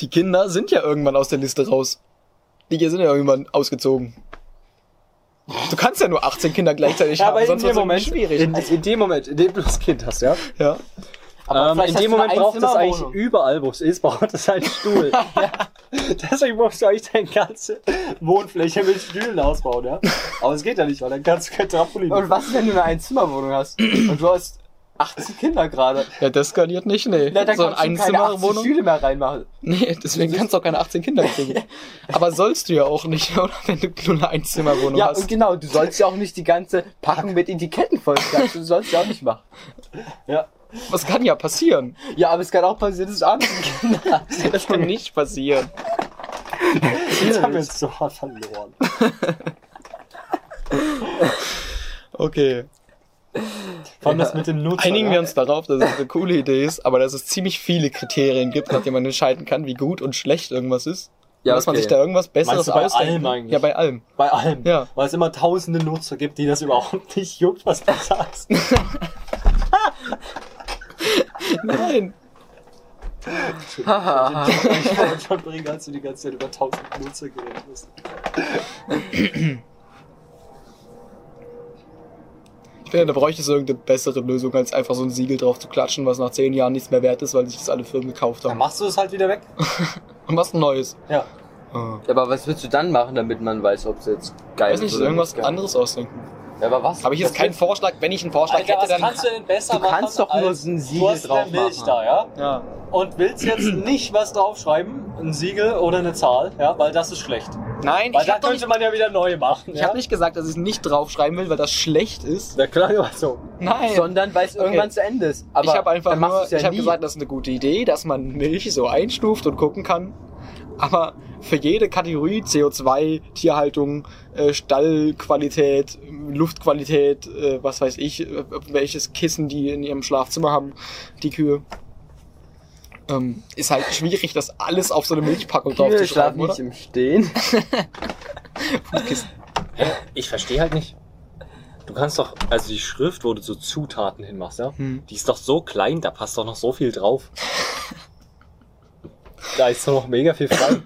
die Kinder sind ja irgendwann aus der Liste raus. Die sind ja irgendwann ausgezogen. Du kannst ja nur 18 Kinder gleichzeitig Ja, haben, aber in sonst dem wird es Moment, schwierig. in, in dem Moment, in dem du das Kind hast, ja, ja. Aber ähm, in dem Moment braucht es eigentlich überall, wo es ist, braucht es einen Stuhl. [laughs] Deswegen musst du eigentlich deine ganze Wohnfläche mit Stühlen ausbauen, ja. Aber es geht ja nicht, weil dann kannst du kein Trampolin. Und was, wenn du eine Einzimmerwohnung hast und du hast 18 Kinder gerade? ja, das skaliert nicht, nee. Na, dann so eine 18 Einzimmerwohnung. Stühle mehr reinmachen. Nee, deswegen kannst du auch keine 18 Kinder kriegen. [laughs] Aber sollst du ja auch nicht, [laughs] oder? Wenn du nur eine Einzimmerwohnung Ja, und hast. genau, du sollst ja auch nicht die ganze Packung mit Etiketten vollklatschen. Du sollst ja auch nicht machen. Ja. Was kann ja passieren? Ja, aber es kann auch passieren, dass du andere Kinder hast. [laughs] Das kann nicht passieren. Jetzt haben wir uns so hart verloren. Okay. Vor allem das mit dem Nutzer. Einigen ja. wir uns darauf, dass es eine coole Idee ist, aber dass es ziemlich viele Kriterien gibt, nach denen man entscheiden kann, wie gut und schlecht irgendwas ist. Ja, dass man okay. sich da irgendwas Besseres bei ausdenken allem kann. eigentlich? Ja, bei allem. Bei allem. Ja. Weil es immer tausende Nutzer gibt, die das überhaupt nicht juckt, was du sagst. [laughs] Nein. ich wollte schon bringen, als du die ganze Zeit über tausend Nutzer geredet hast. [laughs] Ich finde, da bräuchte es irgendeine bessere Lösung, als einfach so ein Siegel drauf zu klatschen, was nach zehn Jahren nichts mehr wert ist, weil sich das alle Firmen gekauft Dann haben. machst du es halt wieder weg. [laughs] Und was Neues. Ja. Ah. Aber was willst du dann machen, damit man weiß, ob es jetzt geil Weiß nicht, oder irgendwas geil? anderes ausdenken. Ja, aber was? Habe ich jetzt Was keinen Vorschlag? Wenn ich einen Vorschlag Alter, hätte, was dann. kannst du denn besser Du machen? kannst doch nur ein Siegel Du hast drauf Milch machen. da, ja? Ja. Und willst jetzt [clears throat] nicht was draufschreiben, ein Siegel oder eine Zahl, ja? Weil das ist schlecht. Nein, Weil ich da habe könnte nicht, man ja wieder neu machen. ich ja? hab nicht gesagt, dass ich es nicht draufschreiben will, weil das schlecht ist. Der klang aber so. Nein. Sondern weil es Okay. irgendwann zu Ende ist. Aber ich habe einfach nur, ja ich habe gesagt, das ist eine gute Idee, dass man Milch so einstuft und gucken kann. Aber für jede Kategorie CO2, Tierhaltung, äh, Stallqualität, Luftqualität, äh, was weiß ich, äh, welches Kissen die in ihrem Schlafzimmer haben, die Kühe, ähm, ist halt schwierig, das alles auf so eine Milchpackung Kühe draufzuschreiben, schlafen nicht oder? im Stehen. [laughs] Ich verstehe halt nicht. Du Du kannst doch, also die Schrift, wo du so Zutaten hinmachst, ja? Hm. Die ist doch so klein, da passt doch noch so viel drauf. Da ist doch noch mega viel frei.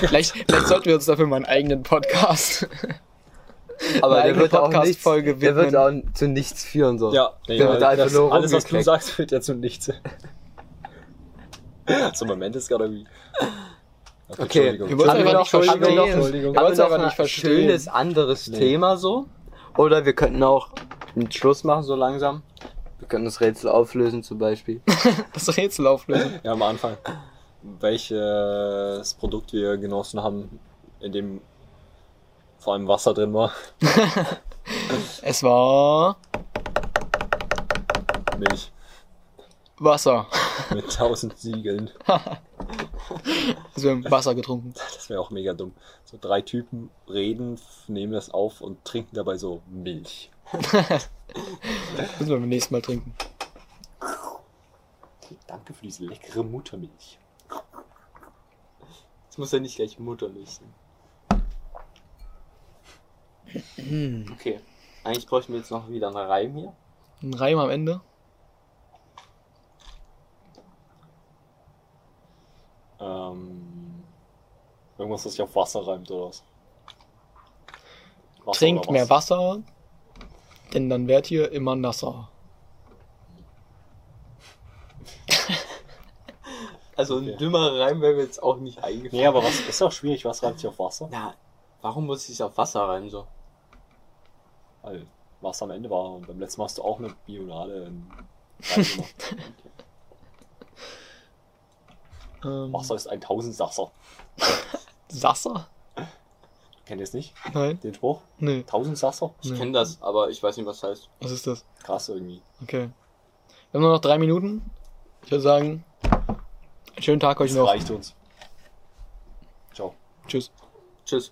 Vielleicht, vielleicht sollten wir uns dafür mal einen eigenen Podcast. [laughs] Aber Eine der eigene wird auch nichts, Podcast-Folge der wird auch zu nichts führen, so. Ja, Der wird einfach nur alles, was du sagst, führt ja zu nichts. [laughs] so, Moment ist gerade irgendwie. Okay, Okay, Entschuldigung. Wir wollen Haben wir einfach noch, nicht verstehen. haben wir noch, Entschuldigung. Haben wollen wir noch einfach ein nicht verstehen. schönes anderes Nee. Thema so? Oder wir könnten auch einen Schluss machen so langsam. Wir könnten das Rätsel auflösen zum Beispiel. [laughs] Das Rätsel auflösen. Ja, am Anfang. Welches Produkt wir genossen haben, in dem vor allem Wasser drin war. [laughs] Es war Milch. Wasser. Mit [laughs] tausend Siegeln. Also wir haben Wasser getrunken. Das wäre auch mega dumm. So drei Typen reden, nehmen das auf und trinken dabei so Milch. Müssen wir beim nächsten Mal trinken. Danke für diese leckere Muttermilch. Das muss ja nicht gleich Muttermilch sein. Okay. Eigentlich bräuchten wir jetzt noch wieder einen Reim hier. Ein Reim am Ende. Ähm, irgendwas, das sich auf Wasser reimt oder was? Wasser Trinkt oder mehr was? Wasser, denn dann werdet ihr immer nasser. Also Okay. ein dümmerer Reim wäre mir jetzt auch nicht eingefallen. Nee, aber was ist auch schwierig, was reimt sich auf Wasser? Na, warum muss ich auf Wasser reimen so? Weil Wasser am Ende war und beim letzten Mal hast du auch eine Bionade in gemacht. [laughs] Ähm, Wasser ist ein Tausendsasser. Sasser? Kennt ihr es nicht? Nein? Den Spruch? Nee. Tausendsasser? Ich Nee. kenne das, aber ich weiß nicht, was das heißt. Was ist das? Krass irgendwie. Okay. Wir haben nur noch drei Minuten. Ich würde sagen, schönen Tag euch Das noch. reicht uns. Ciao. Tschüss. Tschüss.